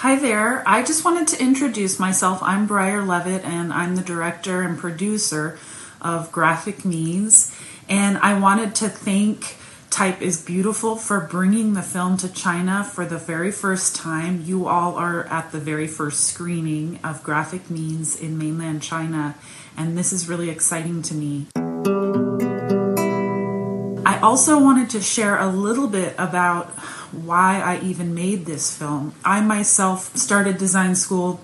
Hi there. I just wanted to introduce myself. I'm Briar Levitt, and I'm the director and producer of Graphic Means. And I wanted to thank Type is Beautiful for bringing the film to China for the very first time. You all are at the very first screening of Graphic Means in mainland China, and this is really exciting to me. I also wanted to share a little bit about why I even made this film. I myself started design school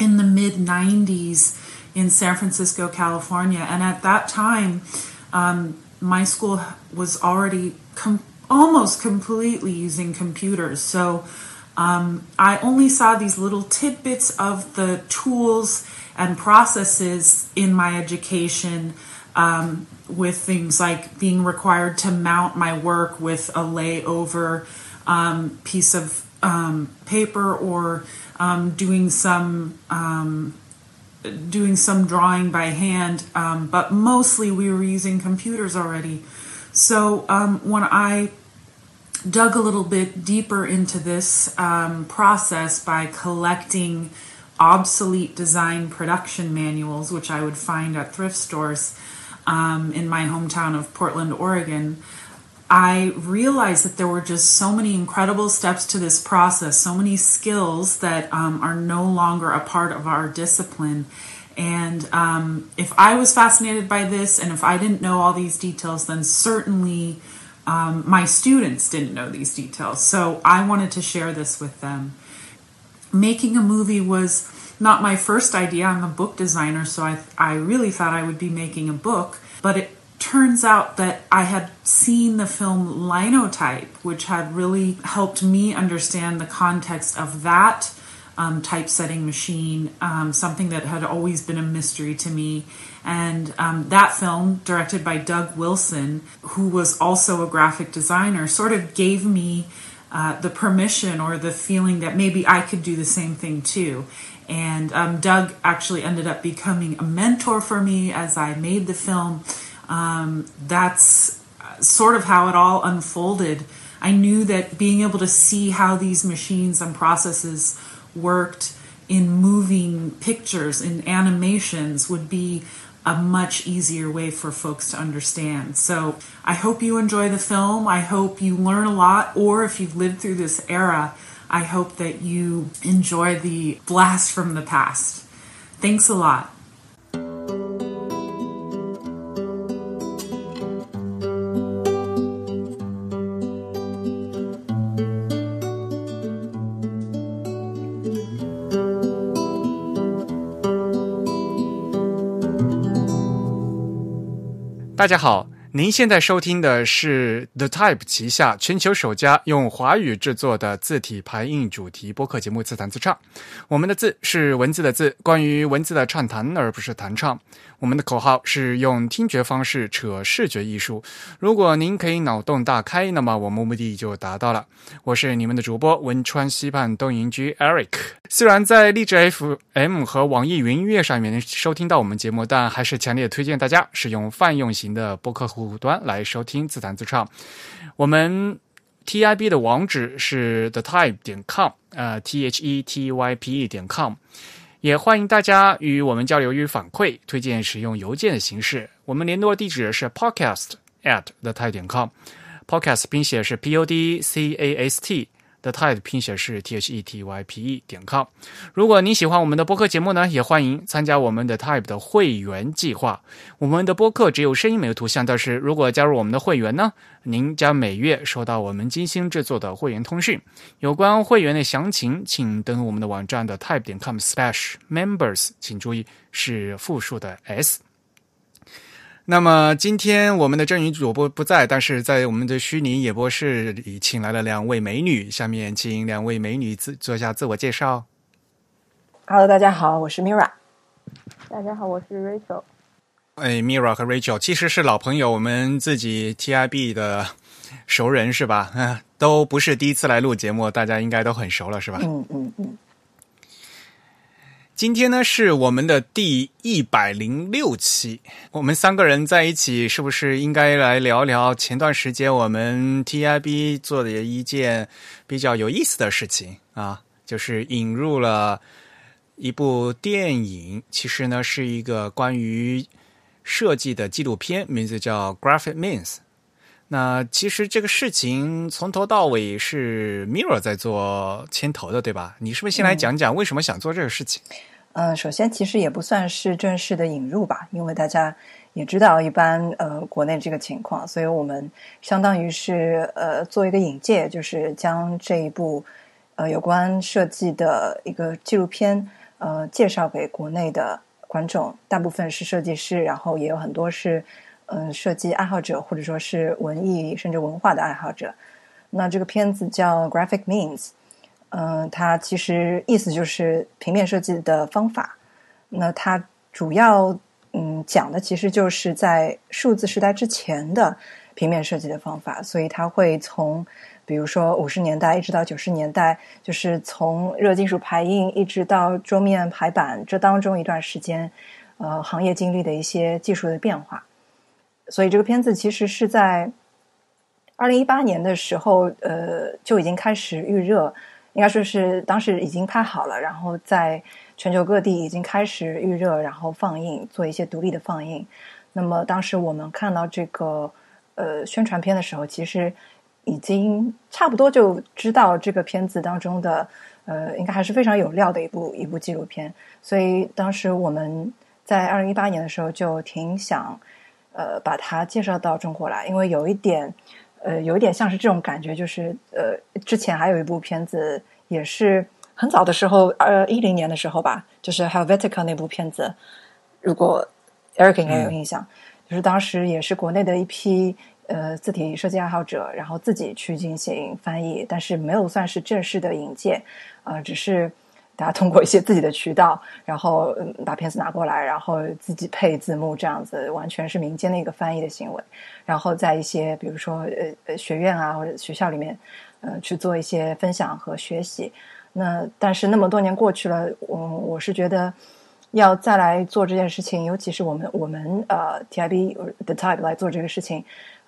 in the mid 90s in San Francisco, California, and at that time, um, my school was already com- almost completely using computers. So um, I only saw these little tidbits of the tools and processes in my education um, with things like being required to mount my work with a layover um, piece of um, paper or um, doing some um, doing some drawing by hand, um, but mostly we were using computers already. So when I dug a little bit deeper into this process by collecting obsolete design production manuals, which I would find at thrift stores um, in my hometown of Portland, Oregon, I realized that there were just so many incredible steps to this process, so many skills that um, are no longer a part of our discipline. And um, if I was fascinated by this and if I didn't know all these details, then certainly um, my students didn't know these details. So I wanted to share this with them. Making a movie was not my first idea. I'm a book designer, so I, I really thought I would be making a book. But it turns out that I had seen the film Linotype, which had really helped me understand the context of that um, typesetting machine, um, something that had always been a mystery to me. And um, that film, directed by Doug Wilson, who was also a graphic designer, sort of gave me uh, the permission or the feeling that maybe I could do the same thing too. And um, Doug actually ended up becoming a mentor for me as I made the film um, that's sort of how it all unfolded. I knew that being able to see how these machines and processes worked in moving pictures, in animations, would be a much easier way for folks to understand. So I hope you enjoy the film. I hope you learn a lot, or if you've lived through this era, I hope that you enjoy the blast from the past. Thanks a lot. 大家好， 您现在收听的是 The Type 旗下全球首家用华语制作的字体排印主题播客节目《自弹自唱》。我们的字是文字的字，关于文字的畅谈，而不是弹唱。我们的口号是用听觉方式扯视觉艺术。如果您可以脑洞大开，那么我们目的就达到了。我是你们的主播汶川西畔东营居 Eric。虽然在荔枝 FM 和网易云音乐上面收听到我们节目，但还是强烈推荐大家使用泛用型的播客客户端来收听自弹自唱。我们 TIB 的网址是 thetype 点 com，呃，T H E T Y P E 点 com。也欢迎大家与我们交流与反馈，推荐使用邮件的形式。我们联络地址是 podcast at the 泰点 com，podcast 拼写是 p o d c a s t。The Type 拼写是 T H E T Y P E 点 com。如果您喜欢我们的播客节目呢，也欢迎参加我们的 Type 的会员计划。我们的播客只有声音没有图像，但是如果加入我们的会员呢，您将每月收到我们精心制作的会员通讯。有关会员的详情，请登录我们的网站的 Type 点 com/slash members，请注意是复数的 S。那么今天我们的正宇主播不在，但是在我们的虚拟演播室里请来了两位美女。下面请两位美女自做一下自我介绍。Hello，大家好，我是 Mira。大家好，我是 Rachel。哎，Mira 和 Rachel 其实是老朋友，我们自己 TIB 的熟人是吧？嗯，都不是第一次来录节目，大家应该都很熟了是吧？嗯嗯嗯。今天呢是我们的第一百零六期，我们三个人在一起，是不是应该来聊聊前段时间我们 TIB 做的一件比较有意思的事情啊？就是引入了一部电影，其实呢是一个关于设计的纪录片，名字叫《Graphic Means》。那其实这个事情从头到尾是 Mirror 在做牵头的，对吧？你是不是先来讲讲为什么想做这个事情？首先其实也不算是正式的引入吧，因为大家也知道一般呃国内这个情况，所以我们相当于是呃做一个引介，就是将这一部呃有关设计的一个纪录片呃介绍给国内的观众，大部分是设计师，然后也有很多是。嗯，设计爱好者或者说是文艺甚至文化的爱好者，那这个片子叫《Graphic Means》，嗯，它其实意思就是平面设计的方法。那它主要嗯讲的其实就是在数字时代之前的平面设计的方法，所以它会从比如说五十年代一直到九十年代，就是从热金属排印一直到桌面排版这当中一段时间，呃，行业经历的一些技术的变化。所以这个片子其实是在二零一八年的时候，呃，就已经开始预热，应该说是当时已经拍好了，然后在全球各地已经开始预热，然后放映，做一些独立的放映。那么当时我们看到这个呃宣传片的时候，其实已经差不多就知道这个片子当中的呃，应该还是非常有料的一部一部纪录片。所以当时我们在二零一八年的时候就挺想。呃，把它介绍到中国来，因为有一点，呃，有一点像是这种感觉，就是呃，之前还有一部片子，也是很早的时候，呃，一零年的时候吧，就是 Helvetica 那部片子，如果 Eric 应该有印象，就是当时也是国内的一批呃字体设计爱好者，然后自己去进行翻译，但是没有算是正式的引荐，呃，只是。大家通过一些自己的渠道，然后把片子拿过来，然后自己配字幕，这样子完全是民间的一个翻译的行为。然后在一些比如说呃呃学院啊或者学校里面，呃去做一些分享和学习。那但是那么多年过去了，我我是觉得要再来做这件事情，尤其是我们我们呃 TIB The Type 来做这个事情，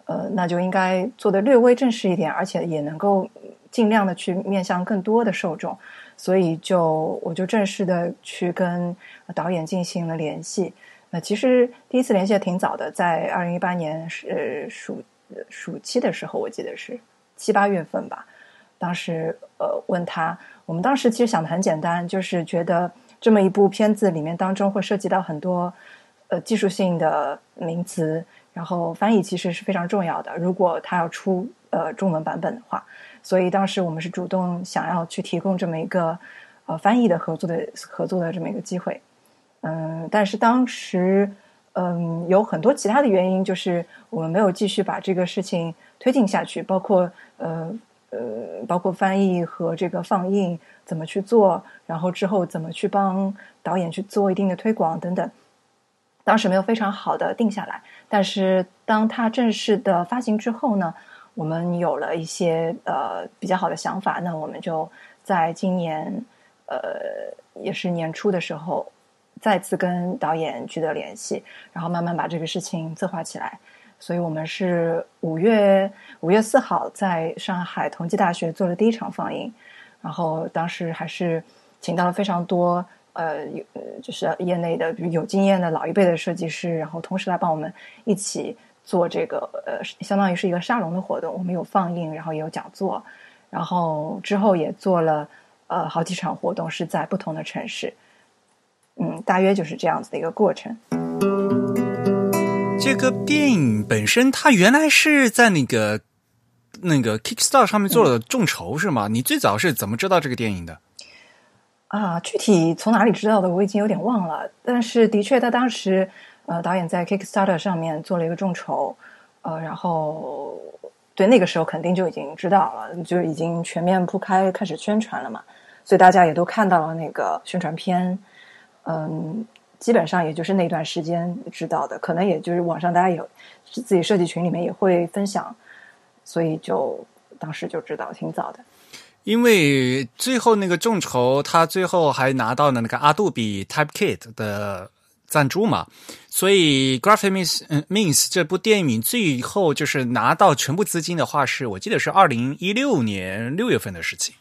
呃那就应该做的略微正式一点，而且也能够尽量的去面向更多的受众。所以就我就正式的去跟导演进行了联系。那其实第一次联系挺早的，在二零一八年是暑暑期的时候，我记得是七八月份吧。当时呃问他，我们当时其实想的很简单，就是觉得这么一部片子里面当中会涉及到很多呃技术性的名词，然后翻译其实是非常重要的。如果他要出呃中文版本的话。所以当时我们是主动想要去提供这么一个呃翻译的合作的合作的这么一个机会，嗯，但是当时嗯有很多其他的原因，就是我们没有继续把这个事情推进下去，包括呃呃包括翻译和这个放映怎么去做，然后之后怎么去帮导演去做一定的推广等等，当时没有非常好的定下来。但是当它正式的发行之后呢？我们有了一些呃比较好的想法，那我们就在今年呃也是年初的时候再次跟导演取得联系，然后慢慢把这个事情策划起来。所以我们是五月五月四号在上海同济大学做了第一场放映，然后当时还是请到了非常多呃有就是业内的比如有经验的老一辈的设计师，然后同时来帮我们一起。做这个呃，相当于是一个沙龙的活动，我们有放映，然后也有讲座，然后之后也做了呃好几场活动，是在不同的城市，嗯，大约就是这样子的一个过程。这个电影本身，它原来是在那个那个 Kickstarter 上面做了众筹，是吗？你最早是怎么知道这个电影的？啊，具体从哪里知道的，我已经有点忘了，但是的确，他当时。呃，导演在 Kickstarter 上面做了一个众筹，呃，然后对那个时候肯定就已经知道了，就已经全面铺开开始宣传了嘛，所以大家也都看到了那个宣传片，嗯，基本上也就是那段时间知道的，可能也就是网上大家有自己设计群里面也会分享，所以就当时就知道挺早的。因为最后那个众筹，他最后还拿到了那个阿杜比 Typekit 的。赞助嘛，所以《Graphic Means》嗯，《Means》这部电影最后就是拿到全部资金的话，是我记得是二零一六年六月份的事情。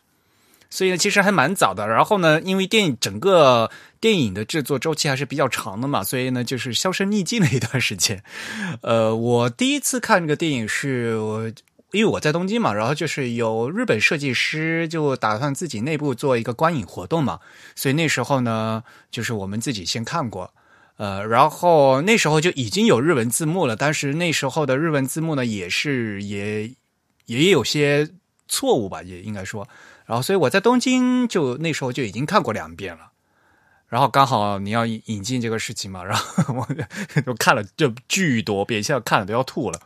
所以呢，其实还蛮早的。然后呢，因为电影整个电影的制作周期还是比较长的嘛，所以呢，就是销声匿迹了一段时间。呃，我第一次看这个电影是我。因为我在东京嘛，然后就是有日本设计师就打算自己内部做一个观影活动嘛，所以那时候呢，就是我们自己先看过，呃，然后那时候就已经有日文字幕了，但是那时候的日文字幕呢，也是也也有些错误吧，也应该说，然后所以我在东京就那时候就已经看过两遍了，然后刚好你要引进这个事情嘛，然后我就看了就巨多遍，现在看了都要吐了。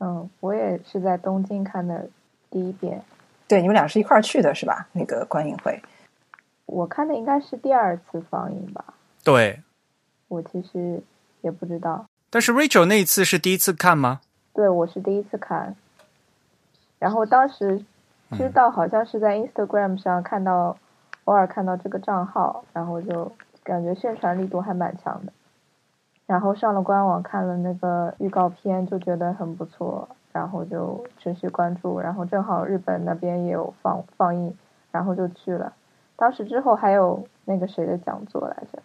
嗯，我也是在东京看的第一遍。对，你们俩是一块儿去的是吧？那个观影会，我看的应该是第二次放映吧。对，我其实也不知道。但是 Rachel 那一次是第一次看吗？对，我是第一次看。然后当时知道好像是在 Instagram 上看到，偶尔看到这个账号，然后就感觉宣传力度还蛮强的。然后上了官网看了那个预告片，就觉得很不错，然后就持续关注。然后正好日本那边也有放放映，然后就去了。当时之后还有那个谁的讲座来着？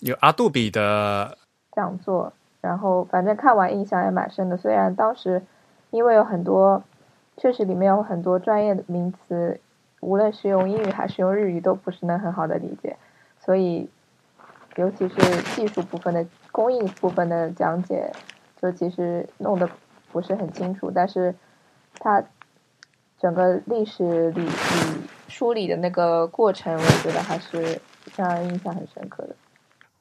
有阿杜比的讲座。然后反正看完印象也蛮深的。虽然当时因为有很多，确实里面有很多专业的名词，无论是用英语还是用日语，都不是能很好的理解。所以，尤其是技术部分的。工艺部分的讲解，就其实弄得不是很清楚，但是它整个历史理理梳理的那个过程，我觉得还是让人印象很深刻的。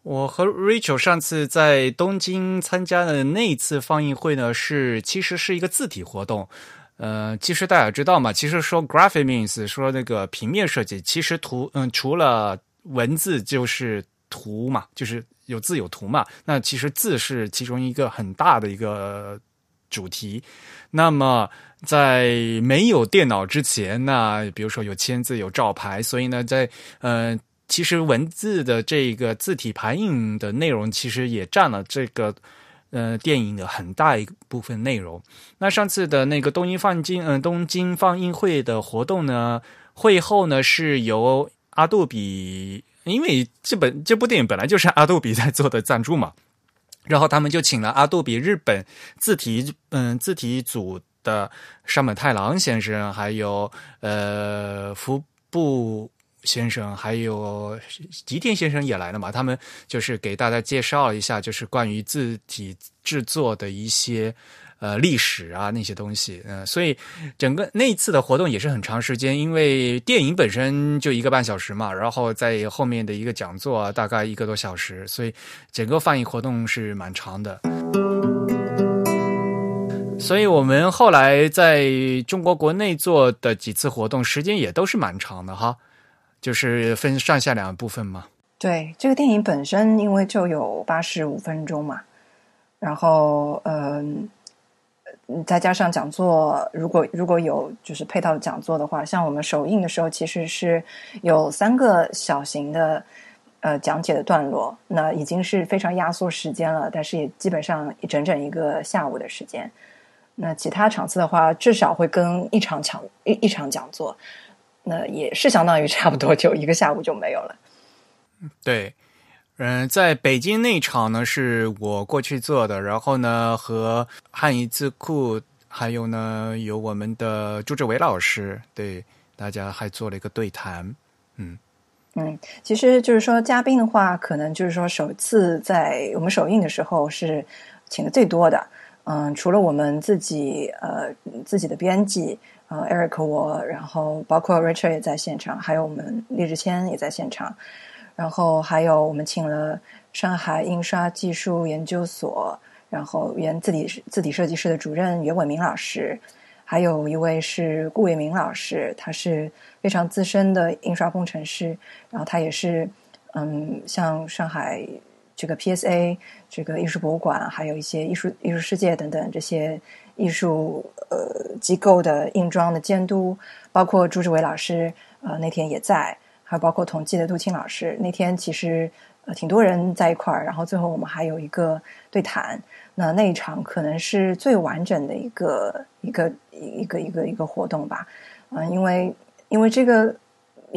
我和 Rachel 上次在东京参加的那一次放映会呢，是其实是一个字体活动。呃，其实大家知道嘛，其实说 graphic means 说那个平面设计，其实图嗯，除了文字就是图嘛，就是。有字有图嘛？那其实字是其中一个很大的一个主题。那么在没有电脑之前，那比如说有签字有照牌，所以呢，在呃，其实文字的这个字体排印的内容，其实也占了这个呃电影的很大一部分内容。那上次的那个东京放映嗯东京放映会的活动呢，会后呢是由阿杜比。因为这本这部电影本来就是阿杜比在做的赞助嘛，然后他们就请了阿杜比日本字体嗯字体组的山本太郎先生，还有呃福部先生，还有吉田先生也来了嘛，他们就是给大家介绍一下，就是关于自体制作的一些。呃，历史啊那些东西，嗯，所以整个那一次的活动也是很长时间，因为电影本身就一个半小时嘛，然后在后面的一个讲座啊大概一个多小时，所以整个放映活动是蛮长的。所以我们后来在中国国内做的几次活动，时间也都是蛮长的哈，就是分上下两部分嘛。对，这个电影本身因为就有八十五分钟嘛，然后嗯。再加上讲座，如果如果有就是配套的讲座的话，像我们首映的时候，其实是有三个小型的呃讲解的段落，那已经是非常压缩时间了，但是也基本上整整一个下午的时间。那其他场次的话，至少会跟一场讲一一场讲座，那也是相当于差不多就一个下午就没有了。对。嗯，在北京那场呢，是我过去做的，然后呢，和汉语字库，还有呢，有我们的朱志伟老师，对大家还做了一个对谈。嗯嗯，其实就是说，嘉宾的话，可能就是说，首次在我们首映的时候是请的最多的。嗯，除了我们自己呃自己的编辑呃 Eric 我，然后包括 Richard 也在现场，还有我们李志谦也在现场。然后还有我们请了上海印刷技术研究所，然后原字体字体设计师的主任袁伟明老师，还有一位是顾伟明老师，他是非常资深的印刷工程师，然后他也是嗯，像上海这个 PSA 这个艺术博物馆，还有一些艺术艺术世界等等这些艺术呃机构的硬装的监督，包括朱志伟老师呃那天也在。还有包括统计的杜青老师，那天其实呃挺多人在一块儿，然后最后我们还有一个对谈，那那一场可能是最完整的一个一个一个一个一个活动吧，嗯，因为因为这个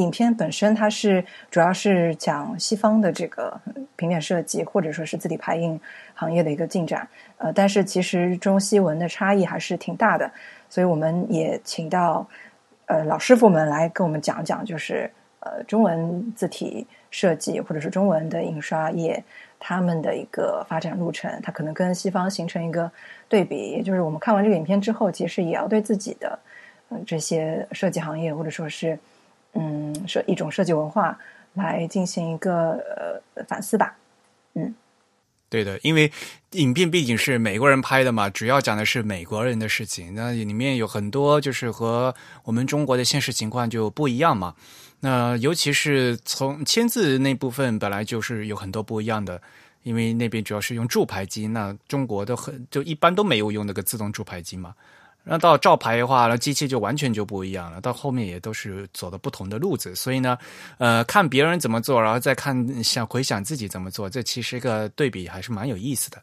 影片本身它是主要是讲西方的这个平面设计或者说是字体排印行业的一个进展，呃，但是其实中西文的差异还是挺大的，所以我们也请到呃老师傅们来跟我们讲讲，就是呃中文字体设计或者是中文的印刷业他们的一个发展路程，它可能跟西方形成一个对比，就是我们看完这个影片之后，其实也要对自己的。这些设计行业，或者说是，嗯，设一种设计文化，来进行一个呃反思吧。嗯，对的，因为影片毕竟是美国人拍的嘛，主要讲的是美国人的事情，那里面有很多就是和我们中国的现实情况就不一样嘛。那尤其是从签字那部分，本来就是有很多不一样的，因为那边主要是用铸牌机，那中国的很就一般都没有用那个自动铸牌机嘛。那到照牌的话，那机器就完全就不一样了。到后面也都是走的不同的路子，所以呢，呃，看别人怎么做，然后再看想回想自己怎么做，这其实一个对比还是蛮有意思的。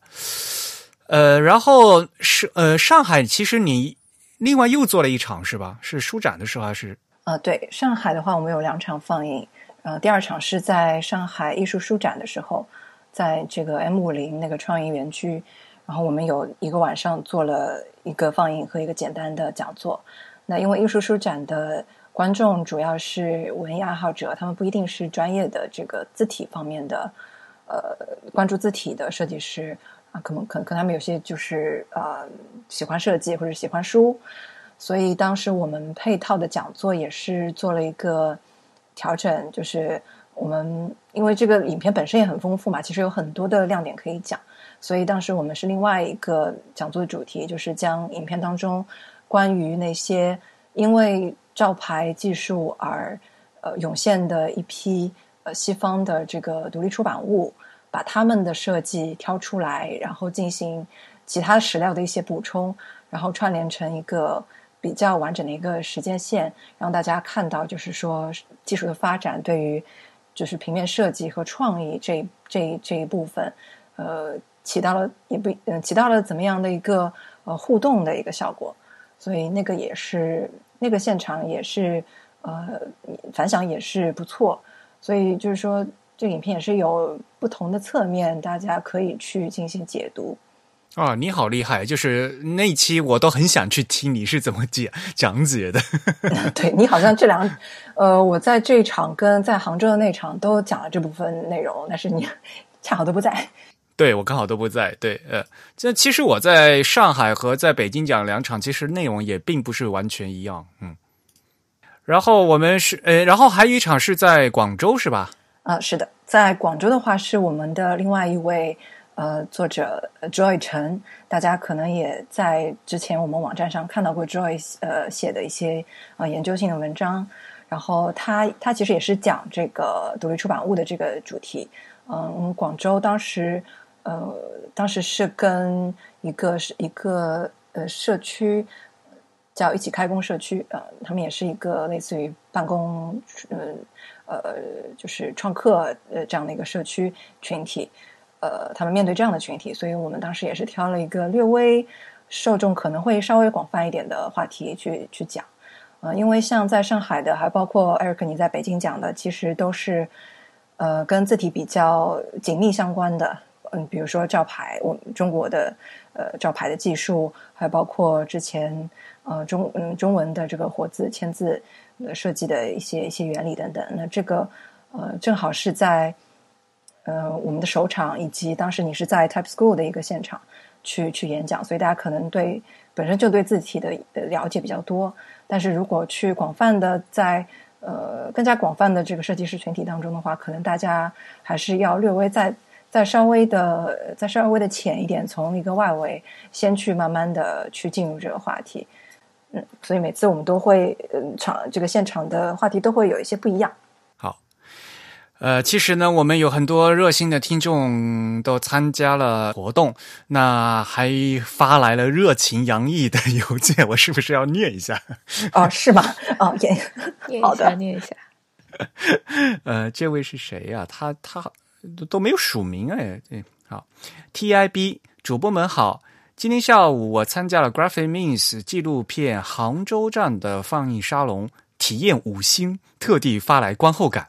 呃，然后是呃，上海其实你另外又做了一场是吧？是书展的时候还是？呃，对，上海的话我们有两场放映，呃，第二场是在上海艺术书展的时候，在这个 M 五零那个创意园区。然后我们有一个晚上做了一个放映和一个简单的讲座。那因为艺术书展的观众主要是文艺爱好者，他们不一定是专业的这个字体方面的，呃，关注字体的设计师啊，可能可能可能他们有些就是呃喜欢设计或者喜欢书，所以当时我们配套的讲座也是做了一个调整，就是我们因为这个影片本身也很丰富嘛，其实有很多的亮点可以讲。所以当时我们是另外一个讲座的主题，就是将影片当中关于那些因为照牌技术而呃涌现的一批呃西方的这个独立出版物，把他们的设计挑出来，然后进行其他史料的一些补充，然后串联成一个比较完整的一个时间线，让大家看到，就是说技术的发展对于就是平面设计和创意这这这一部分，呃。起到了也不嗯，起到了怎么样的一个呃互动的一个效果，所以那个也是那个现场也是呃反响也是不错，所以就是说这影片也是有不同的侧面，大家可以去进行解读。啊，你好厉害！就是那一期我都很想去听你是怎么解讲解的。对你好像这两呃，我在这场跟在杭州的那场都讲了这部分内容，但是你 恰好都不在。对，我刚好都不在。对，呃，这其实我在上海和在北京讲两场，其实内容也并不是完全一样。嗯，然后我们是，呃，然后还有一场是在广州，是吧？啊，是的，在广州的话是我们的另外一位呃作者 Joy 陈，大家可能也在之前我们网站上看到过 Joy 呃写的一些呃研究性的文章，然后他他其实也是讲这个独立出版物的这个主题。嗯，广州当时。呃，当时是跟一个是一个呃社区叫一起开工社区，呃，他们也是一个类似于办公，呃呃，就是创客呃这样的一个社区群体，呃，他们面对这样的群体，所以我们当时也是挑了一个略微受众可能会稍微广泛一点的话题去去讲，呃，因为像在上海的，还包括 Eric 你在北京讲的，其实都是呃跟字体比较紧密相关的。嗯，比如说照牌，我们中国的呃照牌的技术，还包括之前呃中嗯中文的这个活字签字设计的一些一些原理等等。那这个呃正好是在呃我们的首场，以及当时你是在 Type School 的一个现场去去演讲，所以大家可能对本身就对字体的了解比较多。但是如果去广泛的在呃更加广泛的这个设计师群体当中的话，可能大家还是要略微在。再稍微的，再稍微的浅一点，从一个外围先去慢慢的去进入这个话题，嗯，所以每次我们都会，嗯，场这个现场的话题都会有一些不一样。好，呃，其实呢，我们有很多热心的听众都参加了活动，那还发来了热情洋溢的邮件，我是不是要念一下？哦，是吗？哦，念好的，念一下。呃，这位是谁呀？他他。都都没有署名哎，对，好，TIB 主播们好，今天下午我参加了 Graphic Means 纪录片杭州站的放映沙龙，体验五星，特地发来观后感。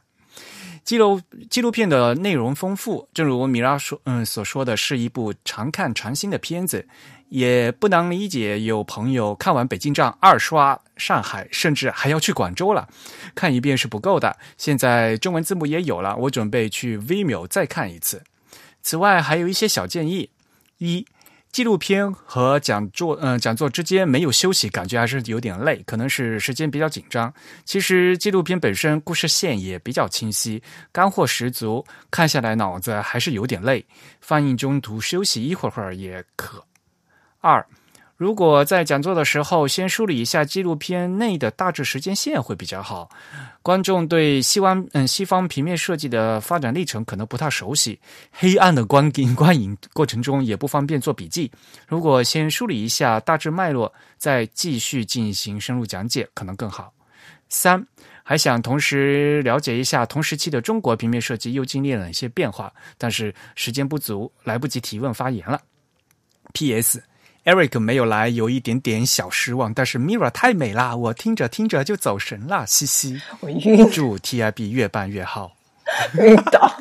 记录纪录片的内容丰富，正如米拉说，嗯所说的是一部常看常新的片子，也不难理解有朋友看完《北京站》二刷上海，甚至还要去广州了。看一遍是不够的，现在中文字幕也有了，我准备去 Vimeo 再看一次。此外，还有一些小建议：一。纪录片和讲座，嗯，讲座之间没有休息，感觉还是有点累，可能是时间比较紧张。其实纪录片本身故事线也比较清晰，干货十足，看下来脑子还是有点累。放映中途休息一会儿会儿也可。二。如果在讲座的时候先梳理一下纪录片内的大致时间线会比较好，观众对西方嗯西方平面设计的发展历程可能不太熟悉，黑暗的观影 观影过程中也不方便做笔记。如果先梳理一下大致脉络，再继续进行深入讲解，可能更好。三，还想同时了解一下同时期的中国平面设计又经历了哪些变化，但是时间不足，来不及提问发言了。P.S. Eric 没有来，有一点点小失望。但是 Mira 太美啦，我听着听着就走神了，嘻嘻。我晕，祝 TIB 越办越好。晕倒。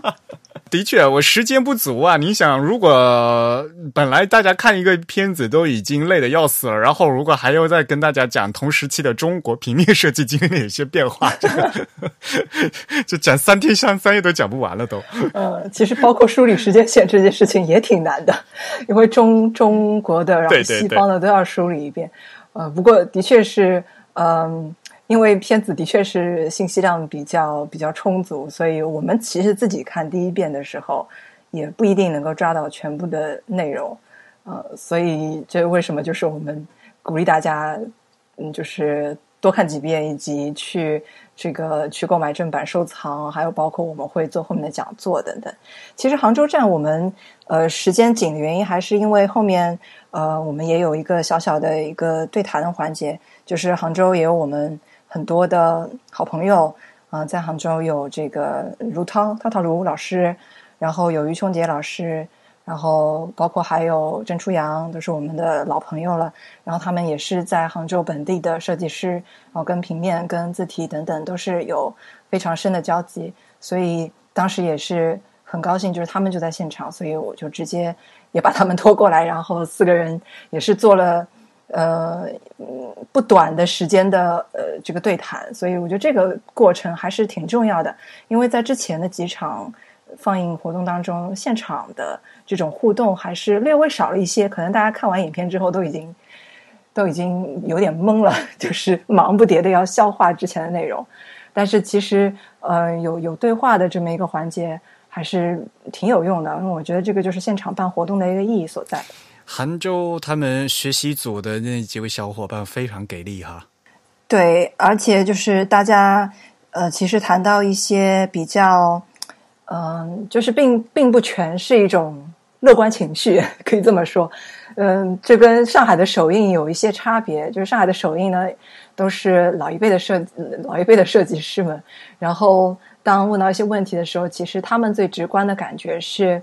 的确，我时间不足啊！你想，如果本来大家看一个片子都已经累得要死了，然后如果还要再跟大家讲同时期的中国平面设计经历哪些变化，这个就讲三天三三夜都讲不完了都。呃，其实包括梳理时间线这件事情也挺难的，因为中中国的然后西方的都要梳理一遍。呃，不过的确是，嗯。因为片子的确是信息量比较比较充足，所以我们其实自己看第一遍的时候，也不一定能够抓到全部的内容，呃，所以这为什么就是我们鼓励大家，嗯，就是多看几遍，以及去这个去购买正版收藏，还有包括我们会做后面的讲座等等。其实杭州站我们呃时间紧的原因，还是因为后面呃我们也有一个小小的一个对谈的环节，就是杭州也有我们。很多的好朋友啊，在杭州有这个卢涛涛涛卢老师，然后有于琼杰老师，然后包括还有郑初阳，都是我们的老朋友了。然后他们也是在杭州本地的设计师，然后跟平面、跟字体等等都是有非常深的交集。所以当时也是很高兴，就是他们就在现场，所以我就直接也把他们拖过来，然后四个人也是做了。呃，不短的时间的呃这个对谈，所以我觉得这个过程还是挺重要的。因为在之前的几场放映活动当中，现场的这种互动还是略微少了一些。可能大家看完影片之后都已经 都已经有点懵了，就是忙不迭的要消化之前的内容。但是其实呃有有对话的这么一个环节还是挺有用的，因为我觉得这个就是现场办活动的一个意义所在。杭州他们学习组的那几位小伙伴非常给力哈，对，而且就是大家呃，其实谈到一些比较，嗯，就是并并不全是一种乐观情绪，可以这么说，嗯，这跟上海的首映有一些差别，就是上海的首映呢都是老一辈的设老一辈的设计师们，然后当问到一些问题的时候，其实他们最直观的感觉是。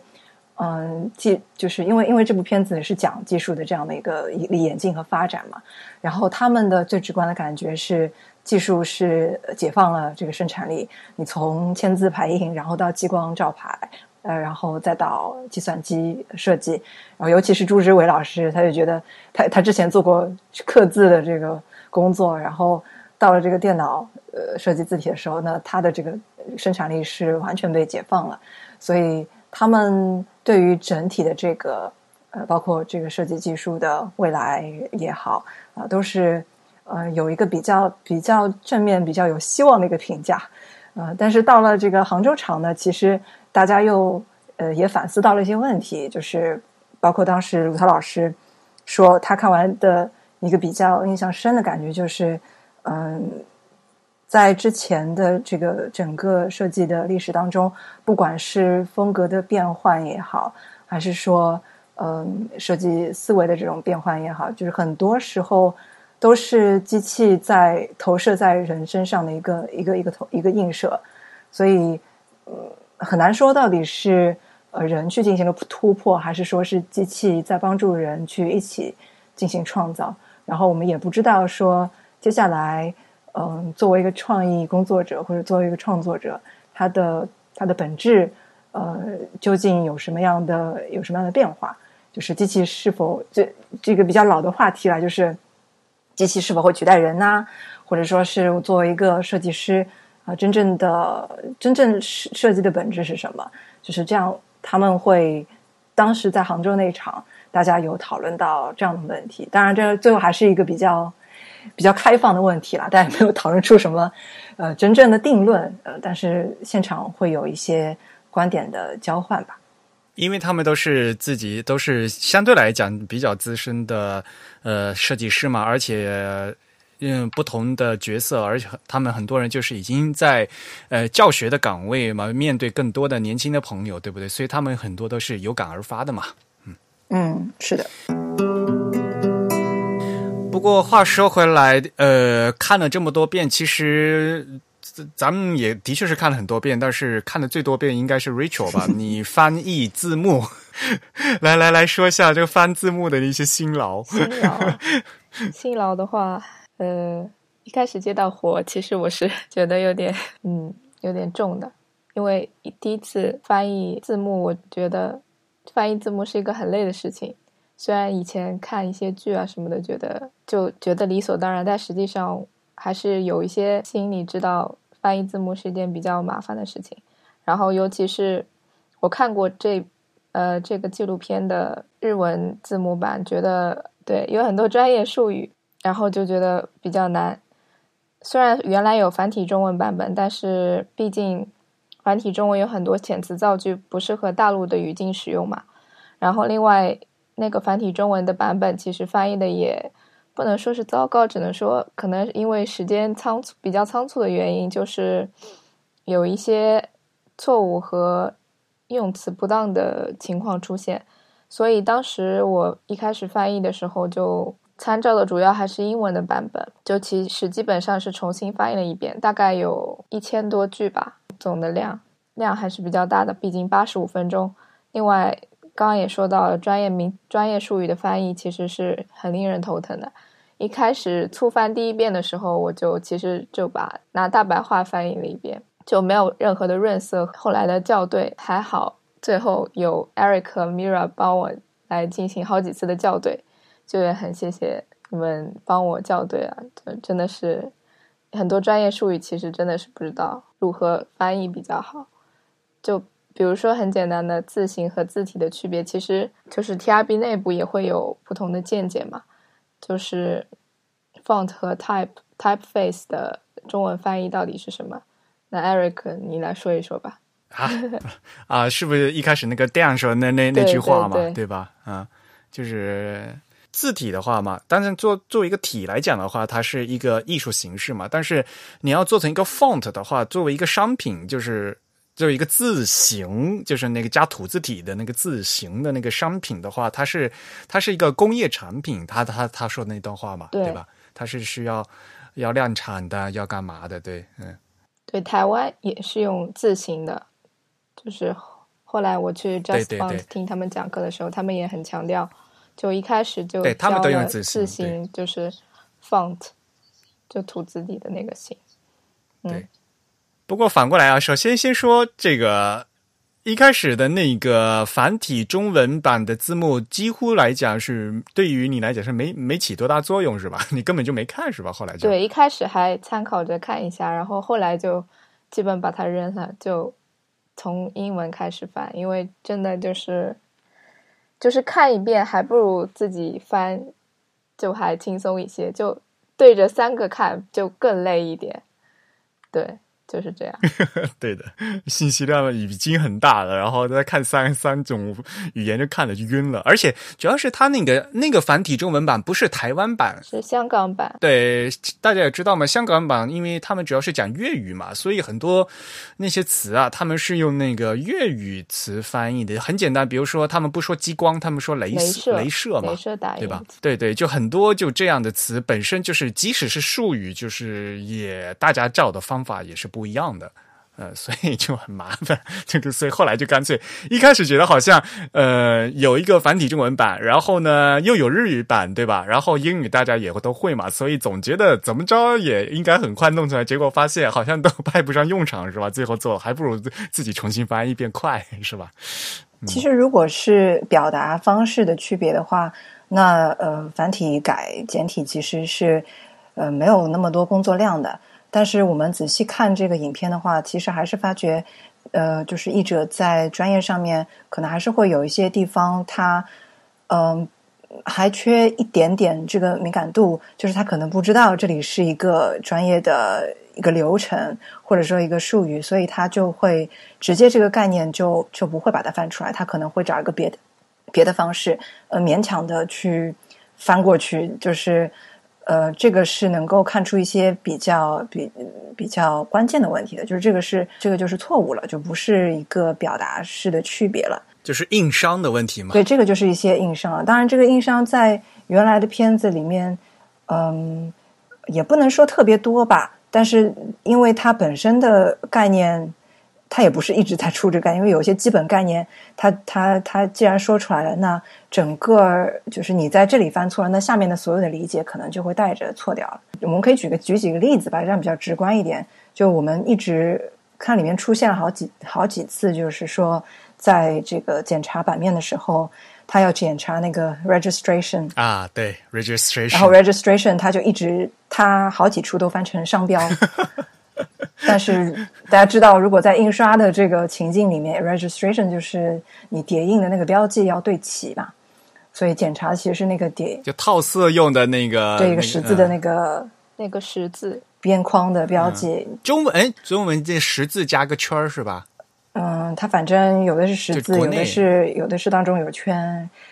嗯，技就是因为因为这部片子是讲技术的这样的一个一演进和发展嘛，然后他们的最直观的感觉是技术是解放了这个生产力，你从签字排印，然后到激光照排，呃，然后再到计算机设计，然后尤其是朱之伟老师，他就觉得他他之前做过刻字的这个工作，然后到了这个电脑呃设计字体的时候，那他的这个生产力是完全被解放了，所以。他们对于整体的这个呃，包括这个设计技术的未来也好啊，都是呃有一个比较比较正面、比较有希望的一个评价呃，但是到了这个杭州场呢，其实大家又呃也反思到了一些问题，就是包括当时鲁涛老师说他看完的一个比较印象深的感觉，就是嗯。在之前的这个整个设计的历史当中，不管是风格的变换也好，还是说嗯设计思维的这种变换也好，就是很多时候都是机器在投射在人身上的一个一个一个投一个映射，所以很难说到底是呃人去进行了突破，还是说是机器在帮助人去一起进行创造。然后我们也不知道说接下来。嗯，作为一个创意工作者或者作为一个创作者，他的他的本质，呃，究竟有什么样的有什么样的变化？就是机器是否这这个比较老的话题了，就是机器是否会取代人呐？或者说是作为一个设计师啊，真正的真正设设计的本质是什么？就是这样，他们会当时在杭州那场，大家有讨论到这样的问题。当然，这最后还是一个比较。比较开放的问题了，大家没有讨论出什么呃真正的定论，呃，但是现场会有一些观点的交换吧。因为他们都是自己都是相对来讲比较资深的呃设计师嘛，而且嗯不同的角色，而且他们很多人就是已经在呃教学的岗位嘛，面对更多的年轻的朋友，对不对？所以他们很多都是有感而发的嘛。嗯嗯，是的。不过话说回来，呃，看了这么多遍，其实咱们也的确是看了很多遍，但是看的最多遍应该是 Rachel 吧？你翻译字幕，来来来说一下这个翻字幕的一些辛劳。辛劳，辛劳的话，呃，一开始接到活，其实我是觉得有点，嗯，有点重的，因为第一次翻译字幕，我觉得翻译字幕是一个很累的事情。虽然以前看一些剧啊什么的，觉得就觉得理所当然，但实际上还是有一些心里知道翻译字幕是一件比较麻烦的事情。然后，尤其是我看过这呃这个纪录片的日文字幕版，觉得对有很多专业术语，然后就觉得比较难。虽然原来有繁体中文版本，但是毕竟繁体中文有很多遣词造句不适合大陆的语境使用嘛。然后另外。那个繁体中文的版本其实翻译的也不能说是糟糕，只能说可能因为时间仓促比较仓促的原因，就是有一些错误和用词不当的情况出现。所以当时我一开始翻译的时候，就参照的主要还是英文的版本，就其实基本上是重新翻译了一遍，大概有一千多句吧，总的量量还是比较大的，毕竟八十五分钟。另外。刚刚也说到了专业名专业术语的翻译，其实是很令人头疼的。一开始初翻第一遍的时候，我就其实就把拿大白话翻译了一遍，就没有任何的润色。后来的校对还好，最后有 Eric 和 Mira 帮我来进行好几次的校对，就也很谢谢你们帮我校对啊！真的是很多专业术语，其实真的是不知道如何翻译比较好，就。比如说很简单的字形和字体的区别，其实就是 TRB 内部也会有不同的见解嘛。就是 font 和 type typeface 的中文翻译到底是什么？那 Eric 你来说一说吧。啊啊，是不是一开始那个 Dan 说那那那句话嘛，对吧？啊，就是字体的话嘛，当然做作为一个体来讲的话，它是一个艺术形式嘛。但是你要做成一个 font 的话，作为一个商品，就是。就一个字形，就是那个加土字体的那个字形的那个商品的话，它是它是一个工业产品，他他他说的那段话嘛，对吧？它是需要要量产的，要干嘛的？对，嗯，对，台湾也是用字形的，就是后来我去 Just Font 听他们讲课的时候，他们也很强调，就一开始就对他们都用字形，就是 font，就土字体的那个形，嗯。不过反过来啊，首先先说这个一开始的那个繁体中文版的字幕，几乎来讲是对于你来讲是没没起多大作用，是吧？你根本就没看，是吧？后来就对，一开始还参考着看一下，然后后来就基本把它扔了，就从英文开始翻，因为真的就是就是看一遍还不如自己翻，就还轻松一些，就对着三个看就更累一点，对。就是这样，对的，信息量已经很大了，然后再看三三种语言就看了就晕了，而且主要是他那个那个繁体中文版不是台湾版，是香港版。对，大家也知道嘛，香港版因为他们主要是讲粤语嘛，所以很多那些词啊，他们是用那个粤语词翻译的，很简单，比如说他们不说激光，他们说镭射，镭射嘛，镭射打对吧？对对，就很多就这样的词本身就是，即使是术语，就是也大家照的方法也是。不一样的，呃，所以就很麻烦。这 个，所以后来就干脆一开始觉得好像呃有一个繁体中文版，然后呢又有日语版，对吧？然后英语大家也都会嘛，所以总觉得怎么着也应该很快弄出来。结果发现好像都派不上用场，是吧？最后做还不如自己重新翻译变快，是吧？其实如果是表达方式的区别的话，那呃繁体改简体其实是呃没有那么多工作量的。但是我们仔细看这个影片的话，其实还是发觉，呃，就是译者在专业上面可能还是会有一些地方，他嗯还缺一点点这个敏感度，就是他可能不知道这里是一个专业的一个流程，或者说一个术语，所以他就会直接这个概念就就不会把它翻出来，他可能会找一个别的别的方式，呃，勉强的去翻过去，就是。呃，这个是能够看出一些比较比比较关键的问题的，就是这个是这个就是错误了，就不是一个表达式的区别了，就是硬伤的问题嘛。对，这个就是一些硬伤了。当然，这个硬伤在原来的片子里面，嗯，也不能说特别多吧，但是因为它本身的概念。他也不是一直在出这个概念，因为有些基本概念，他他他既然说出来了，那整个就是你在这里犯错了，那下面的所有的理解可能就会带着错掉了。我们可以举个举几个例子吧，这样比较直观一点。就我们一直看里面出现了好几好几次，就是说在这个检查版面的时候，他要检查那个 registration 啊，对 registration，然后 registration 他就一直他好几处都翻成商标。但是大家知道，如果在印刷的这个情境里面，registration 就是你叠印的那个标记要对齐吧，所以检查其实是那个叠就套色用的那个对一个十字的那个那个十字边框的标记。中文哎，中文这十字加个圈是吧？嗯，它反正有的是十字，有的是有的是当中有圈，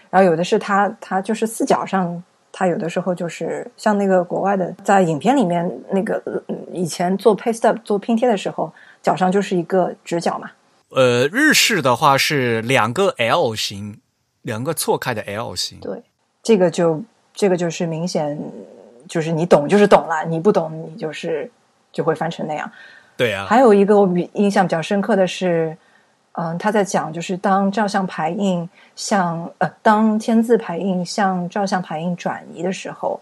然后有的是它它就是四角上。它有的时候就是像那个国外的，在影片里面那个以前做 paste up 做拼贴的时候，脚上就是一个直角嘛。呃，日式的话是两个 L 型，两个错开的 L 型。对，这个就这个就是明显就是你懂就是懂了，你不懂你就是就会翻成那样。对啊。还有一个我比印象比较深刻的是。嗯，他在讲，就是当照相排印向呃，当签字排印向照相排印转移的时候，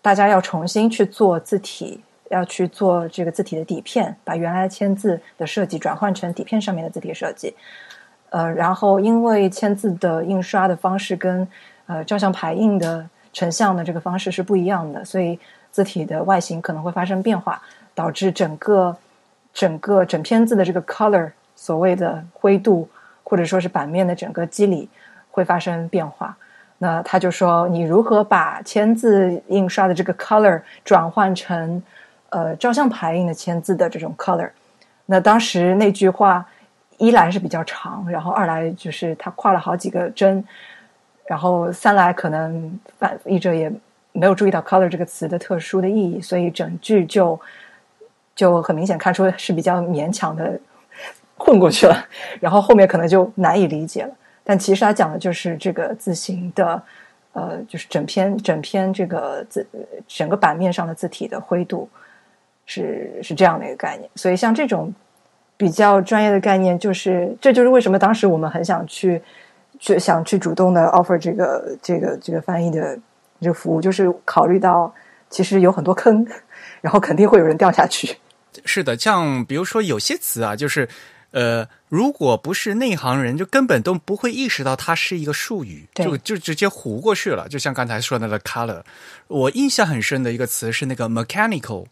大家要重新去做字体，要去做这个字体的底片，把原来签字的设计转换成底片上面的字体设计。呃，然后因为签字的印刷的方式跟呃照相排印的成像的这个方式是不一样的，所以字体的外形可能会发生变化，导致整个整个整篇字的这个 color。所谓的灰度，或者说是版面的整个肌理会发生变化。那他就说，你如何把签字印刷的这个 color 转换成呃照相排印的签字的这种 color？那当时那句话一来是比较长，然后二来就是他跨了好几个针，然后三来可能版译者也没有注意到 color 这个词的特殊的意义，所以整句就就很明显看出是比较勉强的。混过去了，然后后面可能就难以理解了。但其实他讲的就是这个字形的，呃，就是整篇整篇这个字整个版面上的字体的灰度是是这样的一个概念。所以像这种比较专业的概念，就是这就是为什么当时我们很想去去想去主动的 offer 这个这个这个翻译的这个服务，就是考虑到其实有很多坑，然后肯定会有人掉下去。是的，像比如说有些词啊，就是。呃，如果不是内行人，就根本都不会意识到它是一个术语，就就直接糊过去了。就像刚才说的那个 color，我印象很深的一个词是那个 mechanical。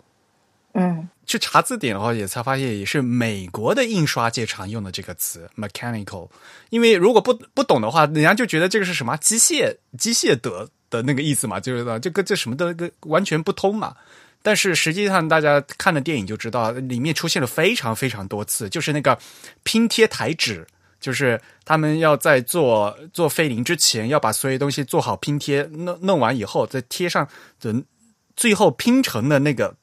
嗯，去查字典的话，也才发现也是美国的印刷界常用的这个词 mechanical。因为如果不不懂的话，人家就觉得这个是什么机械机械的的那个意思嘛，就是这个这什么的个完全不通嘛。但是实际上，大家看了电影就知道，里面出现了非常非常多次，就是那个拼贴台纸，就是他们要在做做废林之前，要把所有东西做好拼贴，弄弄完以后再贴上，的最后拼成的那个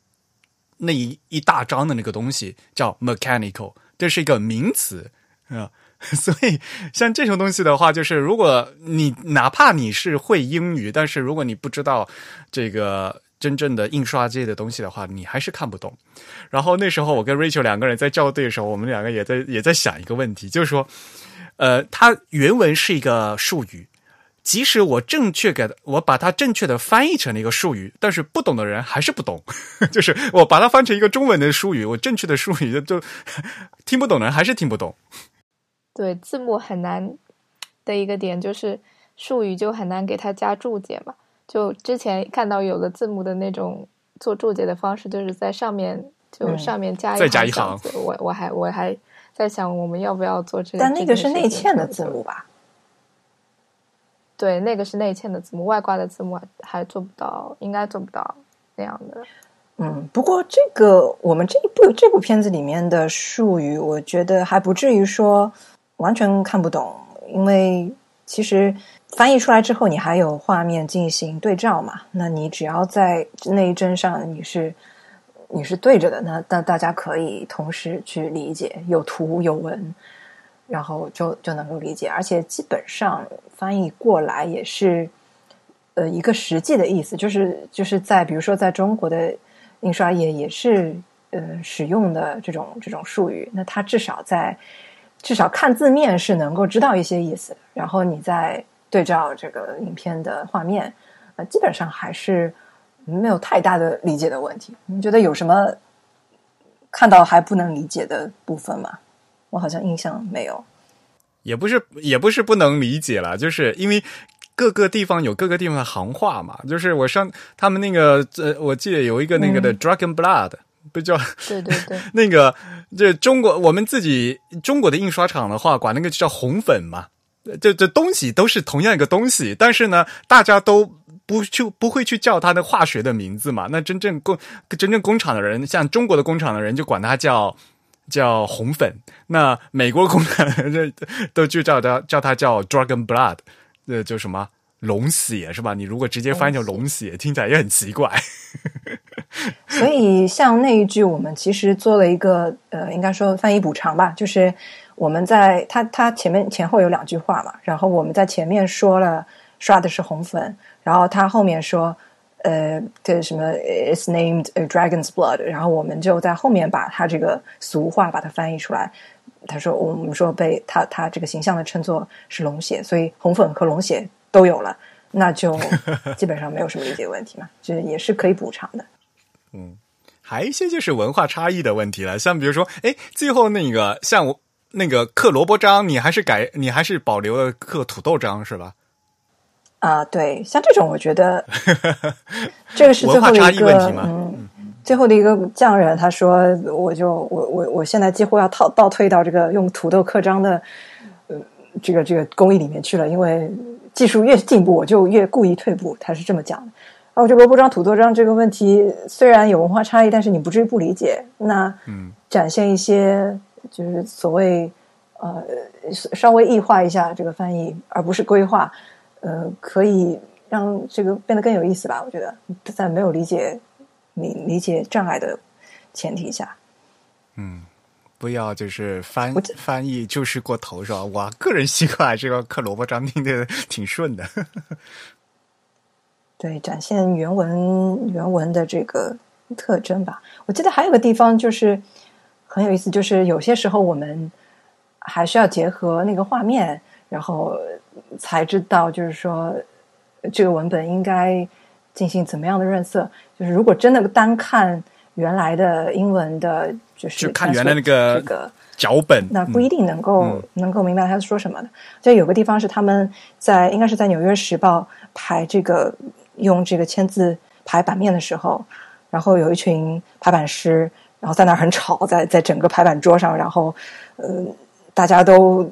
那一一大张的那个东西叫 mechanical，这是一个名词啊。所以像这种东西的话，就是如果你哪怕你是会英语，但是如果你不知道这个。真正的印刷界的东西的话，你还是看不懂。然后那时候我跟 Rachel 两个人在校对的时候，我们两个也在也在想一个问题，就是说，呃，它原文是一个术语，即使我正确给我把它正确的翻译成了一个术语，但是不懂的人还是不懂。就是我把它翻成一个中文的术语，我正确的术语就听不懂的人还是听不懂。对，字幕很难的一个点就是术语就很难给它加注解嘛。就之前看到有的字幕的那种做注解的方式，就是在上面就上面加一再加一行。我我还我还在想，我们要不要做这个？但那个是内嵌的字幕吧？对，那个是内嵌的字幕，外挂的字幕还做不到，应该做不到那样的。嗯，不过这个我们这一部这部片子里面的术语，我觉得还不至于说完全看不懂，因为其实。翻译出来之后，你还有画面进行对照嘛？那你只要在那一帧上你是你是对着的，那那大家可以同时去理解，有图有文，然后就就能够理解。而且基本上翻译过来也是呃一个实际的意思，就是就是在比如说在中国的印刷业也是呃使用的这种这种术语，那它至少在至少看字面是能够知道一些意思，然后你在。对照这个影片的画面，呃，基本上还是没有太大的理解的问题。你觉得有什么看到还不能理解的部分吗？我好像印象没有。也不是，也不是不能理解了，就是因为各个地方有各个地方的行话嘛。就是我上他们那个，呃，我记得有一个那个的 Dragon Blood，不叫对对对，那个这中国我们自己中国的印刷厂的话，管那个就叫红粉嘛。这这东西都是同样一个东西，但是呢，大家都不去不会去叫它的化学的名字嘛。那真正工真正工厂的人，像中国的工厂的人，就管它叫叫红粉。那美国工厂这都就叫它叫它叫 dragon blood，呃，就什么龙血是吧？你如果直接翻译成龙血，听起来也很奇怪。所以，像那一句，我们其实做了一个呃，应该说翻译补偿吧，就是。我们在他他前面前后有两句话嘛，然后我们在前面说了刷的是红粉，然后他后面说呃这什么 is named a dragon's blood，然后我们就在后面把他这个俗话把它翻译出来。他说我们说被他他这个形象的称作是龙血，所以红粉和龙血都有了，那就基本上没有什么理解问题嘛，就是也是可以补偿的。嗯，还有一些就是文化差异的问题了，像比如说，哎，最后那个像我。那个刻萝卜章，你还是改，你还是保留了刻土豆章是吧？啊，对，像这种我觉得，这个是最后的一个，嗯，最后的一个匠人，他说，我就我我我现在几乎要倒倒退到这个用土豆刻章的，呃，这个这个工艺里面去了，因为技术越进步，我就越故意退步，他是这么讲的。啊，我觉得萝卜章、土豆章这个问题虽然有文化差异，但是你不至于不理解。那嗯，展现一些。就是所谓呃，稍微异化一下这个翻译，而不是规划，呃，可以让这个变得更有意思吧？我觉得在没有理解理理解障碍的前提下，嗯，不要就是翻翻译就是过头是吧？我个人习惯这个刻萝卜章听的挺顺的。对，展现原文原文的这个特征吧。我记得还有个地方就是。很有意思，就是有些时候我们还需要结合那个画面，然后才知道，就是说这个文本应该进行怎么样的润色。就是如果真的单看原来的英文的，就是看原来那个这个脚本，那不一定能够能够明白他是说什么的。就有个地方是他们在应该是在《纽约时报》排这个用这个签字排版面的时候，然后有一群排版师。然后在那儿很吵，在在整个排版桌上，然后，呃，大家都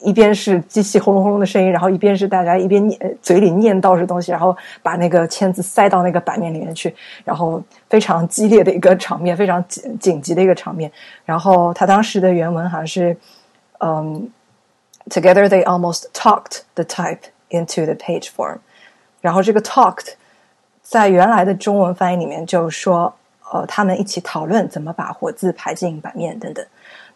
一边是机器轰隆轰隆的声音，然后一边是大家一边念嘴里念叨着东西，然后把那个签字塞到那个版面里面去，然后非常激烈的一个场面，非常紧紧急的一个场面。然后他当时的原文好像是，嗯，Together they almost talked the type into the page form。然后这个 talked 在原来的中文翻译里面就说。呃，他们一起讨论怎么把活字排进版面等等。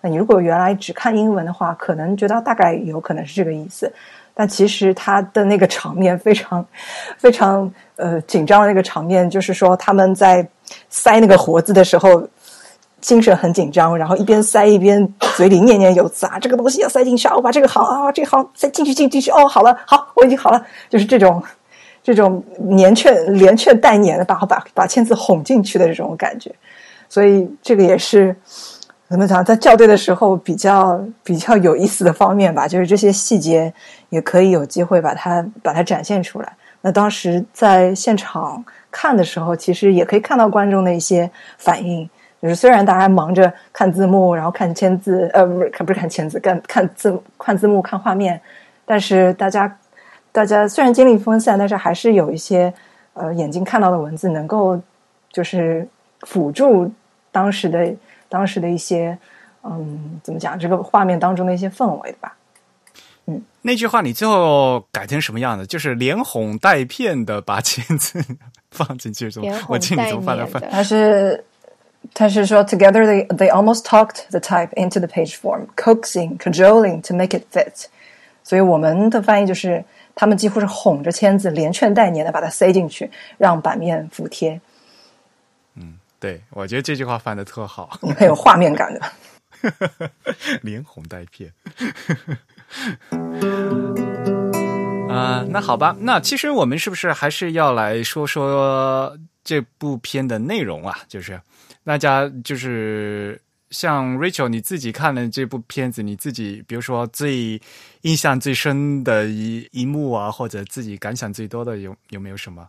那你如果原来只看英文的话，可能觉得大概有可能是这个意思。但其实他的那个场面非常非常呃紧张的那个场面，就是说他们在塞那个活字的时候，精神很紧张，然后一边塞一边嘴里念念有词啊，这个东西要塞进去啊，我把这个好啊，这个好塞进去进进去哦，好了，好，我已经好了，就是这种这种连劝连劝带撵的把把把签字哄进去的这种感觉，所以这个也是。怎么讲，在校对的时候比较比较有意思的方面吧，就是这些细节也可以有机会把它把它展现出来。那当时在现场看的时候，其实也可以看到观众的一些反应。就是虽然大家忙着看字幕，然后看签字，呃，不是看不是看签字，看看字看字幕看画面，但是大家大家虽然经历分散，但是还是有一些呃眼睛看到的文字能够就是辅助当时的。当时的一些，嗯，怎么讲？这个画面当中的一些氛围吧。嗯，那句话你最后改成什么样的？就是连哄带骗的把签字 放进去，是吗？我记你怎么翻的？他是他是说，together they they almost talked the type into the page form, coaxing, cajoling to make it fit。所以我们的翻译就是，他们几乎是哄着签字，连劝带撵的把它塞进去，让版面服帖。嗯对，我觉得这句话翻的特好，很有画面感的，连哄带骗。啊，那好吧，那其实我们是不是还是要来说说这部片的内容啊？就是大家就是像 Rachel，你自己看了这部片子，你自己比如说最印象最深的一一幕啊，或者自己感想最多的有有没有什么？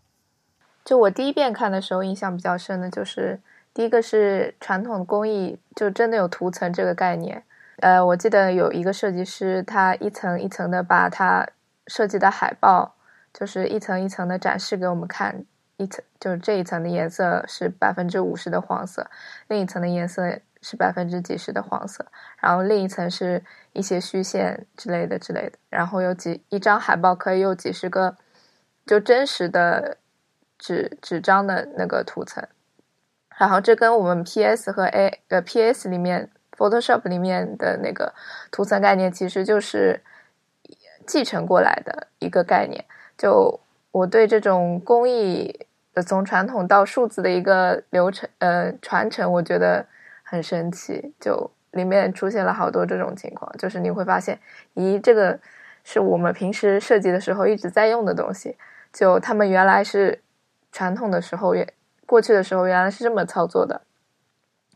就我第一遍看的时候，印象比较深的就是，第一个是传统工艺，就真的有涂层这个概念。呃，我记得有一个设计师，他一层一层的把他设计的海报，就是一层一层的展示给我们看。一层就是这一层的颜色是百分之五十的黄色，另一层的颜色是百分之几十的黄色，然后另一层是一些虚线之类的之类的。然后有几一张海报可以有几十个，就真实的。纸纸张的那个涂层，然后这跟我们 PS 和 A 呃 PS 里面 Photoshop 里面的那个涂层概念其实就是继承过来的一个概念。就我对这种工艺从传统到数字的一个流程呃传承，我觉得很神奇。就里面出现了好多这种情况，就是你会发现，咦，这个是我们平时设计的时候一直在用的东西，就他们原来是。传统的时候，原过去的时候原来是这么操作的，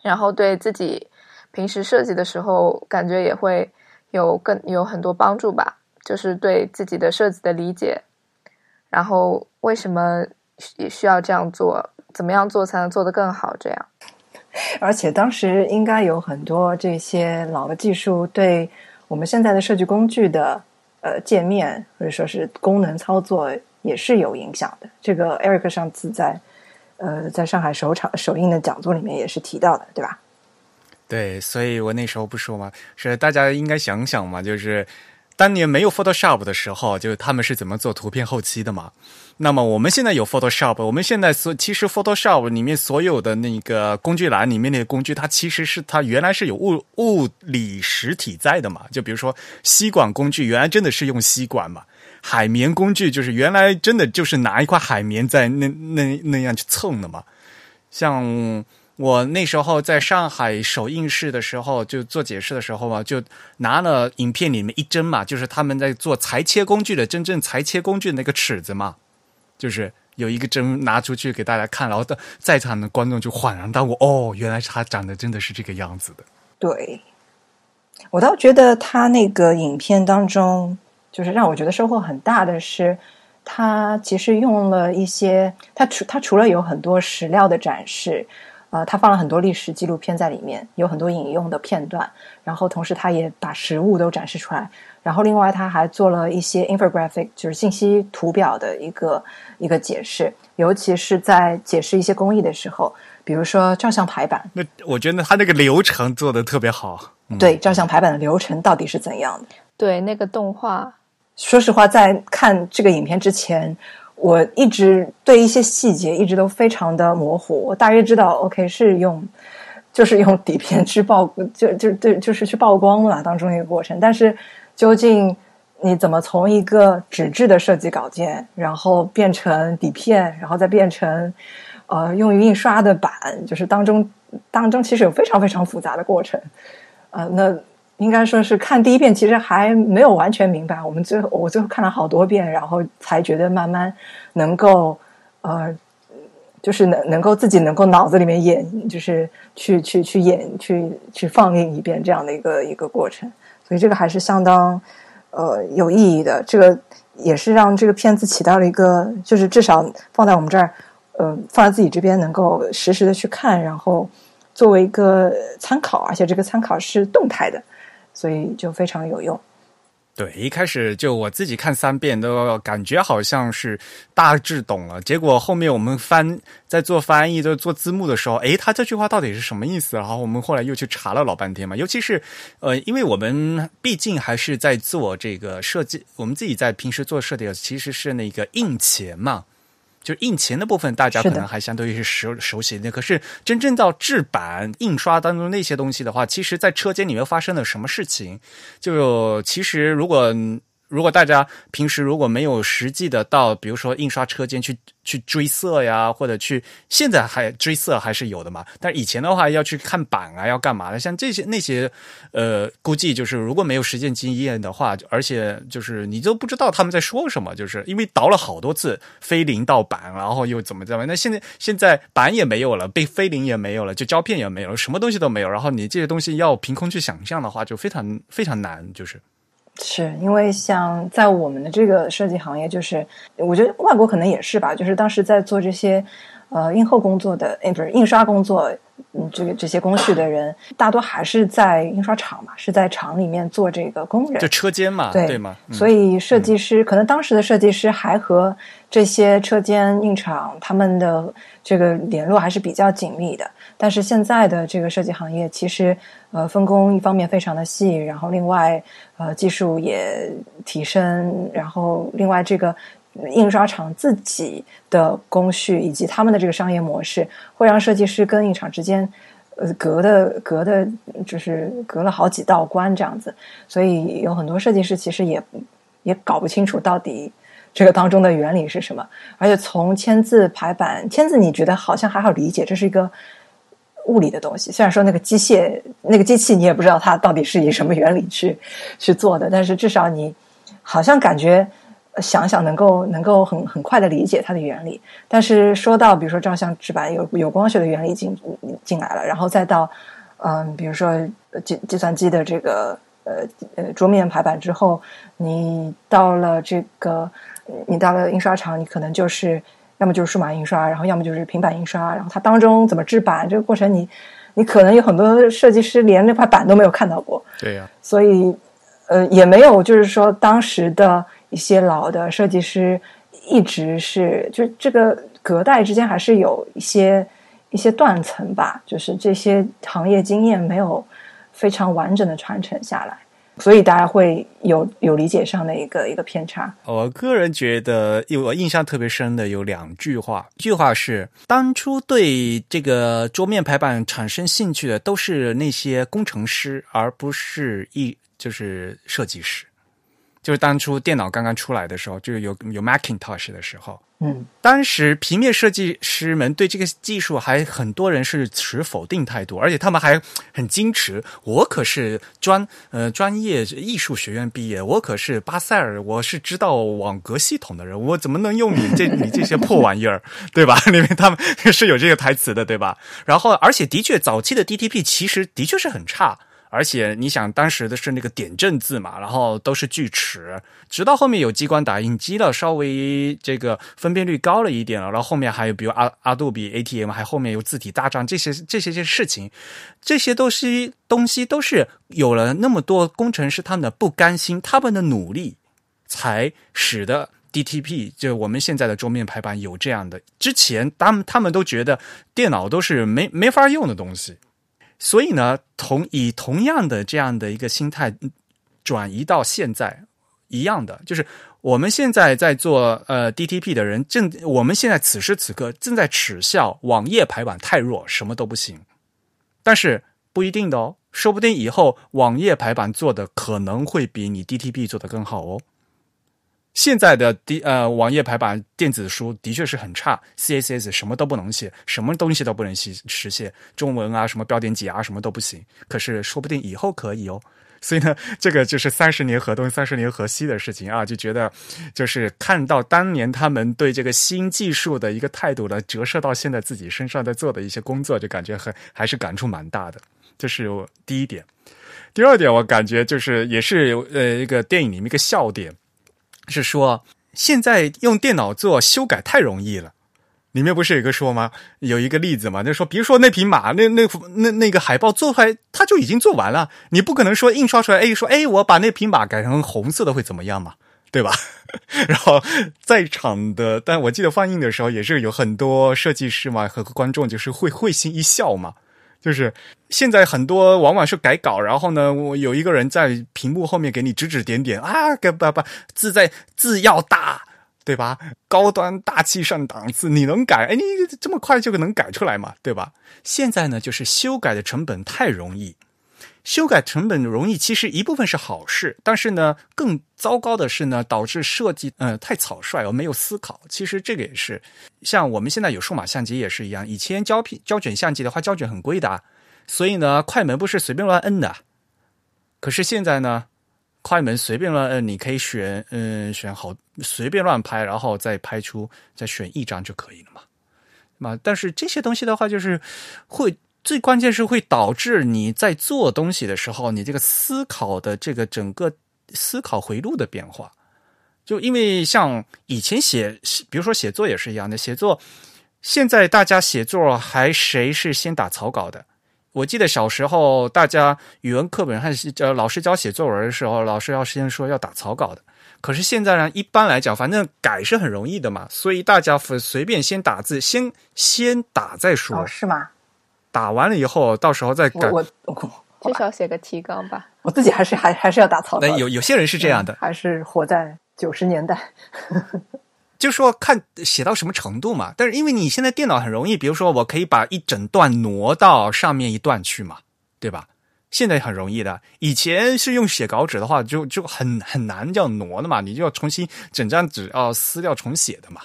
然后对自己平时设计的时候，感觉也会有更有很多帮助吧。就是对自己的设计的理解，然后为什么也需要这样做，怎么样做才能做得更好？这样，而且当时应该有很多这些老的技术，对我们现在的设计工具的呃界面或者说是功能操作。也是有影响的。这个 Eric 上次在呃在上海首场首映的讲座里面也是提到的，对吧？对，所以我那时候不说嘛，是大家应该想想嘛，就是当年没有 Photoshop 的时候，就是他们是怎么做图片后期的嘛。那么我们现在有 Photoshop，我们现在所其实 Photoshop 里面所有的那个工具栏里面那个工具，它其实是它原来是有物物理实体在的嘛。就比如说吸管工具，原来真的是用吸管嘛。海绵工具就是原来真的就是拿一块海绵在那那那样去蹭的嘛。像我那时候在上海首映式的时候，就做解释的时候嘛，就拿了影片里面一针嘛，就是他们在做裁切工具的真正裁切工具的那个尺子嘛，就是有一个针拿出去给大家看，然后在场的观众就恍然大悟，哦，原来它长得真的是这个样子的。对，我倒觉得他那个影片当中。就是让我觉得收获很大的是，他其实用了一些，他除他除了有很多史料的展示，呃，他放了很多历史纪录片在里面，有很多引用的片段，然后同时他也把实物都展示出来，然后另外他还做了一些 infographic，就是信息图表的一个一个解释，尤其是在解释一些工艺的时候，比如说照相排版，那我觉得他那个流程做的特别好，对，照相排版的流程到底是怎样的？对，那个动画。说实话，在看这个影片之前，我一直对一些细节一直都非常的模糊。我大约知道，OK 是用就是用底片去曝，就就对，就是去曝光嘛当中一个过程。但是究竟你怎么从一个纸质的设计稿件，然后变成底片，然后再变成呃用于印刷的版，就是当中当中其实有非常非常复杂的过程。呃，那应该说是看第一遍，其实还没有完全明白。我们最后我最后看了好多遍，然后才觉得慢慢能够呃。就是能能够自己能够脑子里面演，就是去去去演，去去放映一遍这样的一个一个过程，所以这个还是相当呃有意义的。这个也是让这个片子起到了一个，就是至少放在我们这儿，呃，放在自己这边能够实时的去看，然后作为一个参考，而且这个参考是动态的，所以就非常有用。对，一开始就我自己看三遍都感觉好像是大致懂了，结果后面我们翻在做翻译、在做字幕的时候，诶，他这句话到底是什么意思？然后我们后来又去查了老半天嘛。尤其是呃，因为我们毕竟还是在做这个设计，我们自己在平时做设计，其实是那个印钱嘛。就印钱的部分，大家可能还相对于是熟熟悉的。可是真正到制版、印刷当中那些东西的话，其实，在车间里面发生了什么事情？就其实如果。如果大家平时如果没有实际的到，比如说印刷车间去去追色呀，或者去现在还追色还是有的嘛，但以前的话要去看版啊，要干嘛的？像这些那些，呃，估计就是如果没有实践经验的话，而且就是你都不知道他们在说什么，就是因为倒了好多次飞临到版，然后又怎么怎么，那现在现在版也没有了，被飞临也没有了，就胶片也没有了，什么东西都没有，然后你这些东西要凭空去想象的话，就非常非常难，就是。是因为像在我们的这个设计行业，就是我觉得外国可能也是吧，就是当时在做这些呃印后工作的，哎，不是印刷工作，嗯，这个这些工序的人，大多还是在印刷厂嘛，是在厂里面做这个工人，就车间嘛，对对吗？所以设计师可能当时的设计师还和这些车间印厂他们的这个联络还是比较紧密的，但是现在的这个设计行业其实。呃，分工一方面非常的细，然后另外呃技术也提升，然后另外这个印刷厂自己的工序以及他们的这个商业模式，会让设计师跟印厂之间呃隔的隔的，就是隔了好几道关这样子，所以有很多设计师其实也也搞不清楚到底这个当中的原理是什么，而且从签字排版，签字你觉得好像还好理解，这是一个。物理的东西，虽然说那个机械、那个机器，你也不知道它到底是以什么原理去去做的，但是至少你好像感觉想想能够能够很很快的理解它的原理。但是说到比如说照相纸板有有光学的原理进进来了，然后再到嗯，比如说计计算机的这个呃呃桌面排版之后，你到了这个你到了印刷厂，你可能就是。要么就是数码印刷，然后要么就是平板印刷，然后它当中怎么制版这个过程，你你可能有很多设计师连那块板都没有看到过。对呀，所以呃也没有就是说当时的一些老的设计师一直是就这个隔代之间还是有一些一些断层吧，就是这些行业经验没有非常完整的传承下来。所以大家会有有理解上的一个一个偏差。我个人觉得，有我印象特别深的有两句话。一句话是，当初对这个桌面排版产生兴趣的都是那些工程师，而不是一就是设计师。就是当初电脑刚刚出来的时候，就是有有 Macintosh 的时候。嗯，当时平面设计师们对这个技术还很多人是持否定态度，而且他们还很矜持。我可是专呃专业艺术学院毕业，我可是巴塞尔，我是知道网格系统的人，我怎么能用你这你这些破玩意儿，对吧？里面他们是有这个台词的，对吧？然后，而且的确，早期的 DTP 其实的确是很差。而且你想，当时的是那个点阵字嘛，然后都是锯齿，直到后面有激光打印机了，稍微这个分辨率高了一点了，然后后面还有比如阿阿杜比 ATM，还后面有字体大战这些这些些事情，这些都是东西都是有了那么多工程师他们的不甘心，他们的努力，才使得 DTP 就我们现在的桌面排版有这样的。之前他们他们都觉得电脑都是没没法用的东西。所以呢，同以同样的这样的一个心态转移到现在一样的，就是我们现在在做呃 DTP 的人，正我们现在此时此刻正在耻笑网页排版太弱，什么都不行。但是不一定的哦，说不定以后网页排版做的可能会比你 DTP 做的更好哦。现在的 D 呃网页排版电子书的确是很差，CSS 什么都不能写，什么东西都不能实实现，中文啊什么标点挤压什么都不行。可是说不定以后可以哦。所以呢，这个就是三十年河东，三十年河西的事情啊，就觉得就是看到当年他们对这个新技术的一个态度呢，折射到现在自己身上在做的一些工作，就感觉很还是感触蛮大的。这是第一点。第二点，我感觉就是也是呃一个电影里面一个笑点，是说现在用电脑做修改太容易了。里面不是有个说吗？有一个例子嘛，就说，比如说那匹马，那那那那个海报做出来，它就已经做完了，你不可能说印刷出来，哎，说哎，我把那匹马改成红色的会怎么样嘛？对吧？然后在场的，但我记得放映的时候也是有很多设计师嘛和观众就是会会心一笑嘛。就是现在很多往往是改稿，然后呢，我有一个人在屏幕后面给你指指点点啊，给不不字在字要大。对吧？高端大气上档次，你能改？哎，你这么快就能改出来嘛？对吧？现在呢，就是修改的成本太容易，修改成本容易，其实一部分是好事，但是呢，更糟糕的是呢，导致设计呃太草率而没有思考。其实这个也是，像我们现在有数码相机也是一样，以前胶片胶卷相机的话，胶卷很贵的，所以呢，快门不是随便乱摁的。可是现在呢？快门随便乱摁，你可以选，嗯，选好随便乱拍，然后再拍出，再选一张就可以了嘛。嘛，但是这些东西的话，就是会最关键是会导致你在做东西的时候，你这个思考的这个整个思考回路的变化。就因为像以前写，比如说写作也是一样的，写作现在大家写作还谁是先打草稿的？我记得小时候，大家语文课本还是呃老师教写作文的时候，老师要先说要打草稿的。可是现在呢，一般来讲，反正改是很容易的嘛，所以大家随便先打字，先先打再说。哦，是吗？打完了以后，到时候再改。我至少写个提纲吧。我自己还是还还是要打草稿。那有有些人是这样的，还是活在九十年代。就说看写到什么程度嘛，但是因为你现在电脑很容易，比如说我可以把一整段挪到上面一段去嘛，对吧？现在很容易的，以前是用写稿纸的话，就就很很难叫挪的嘛，你就要重新整张纸要撕掉重写的嘛。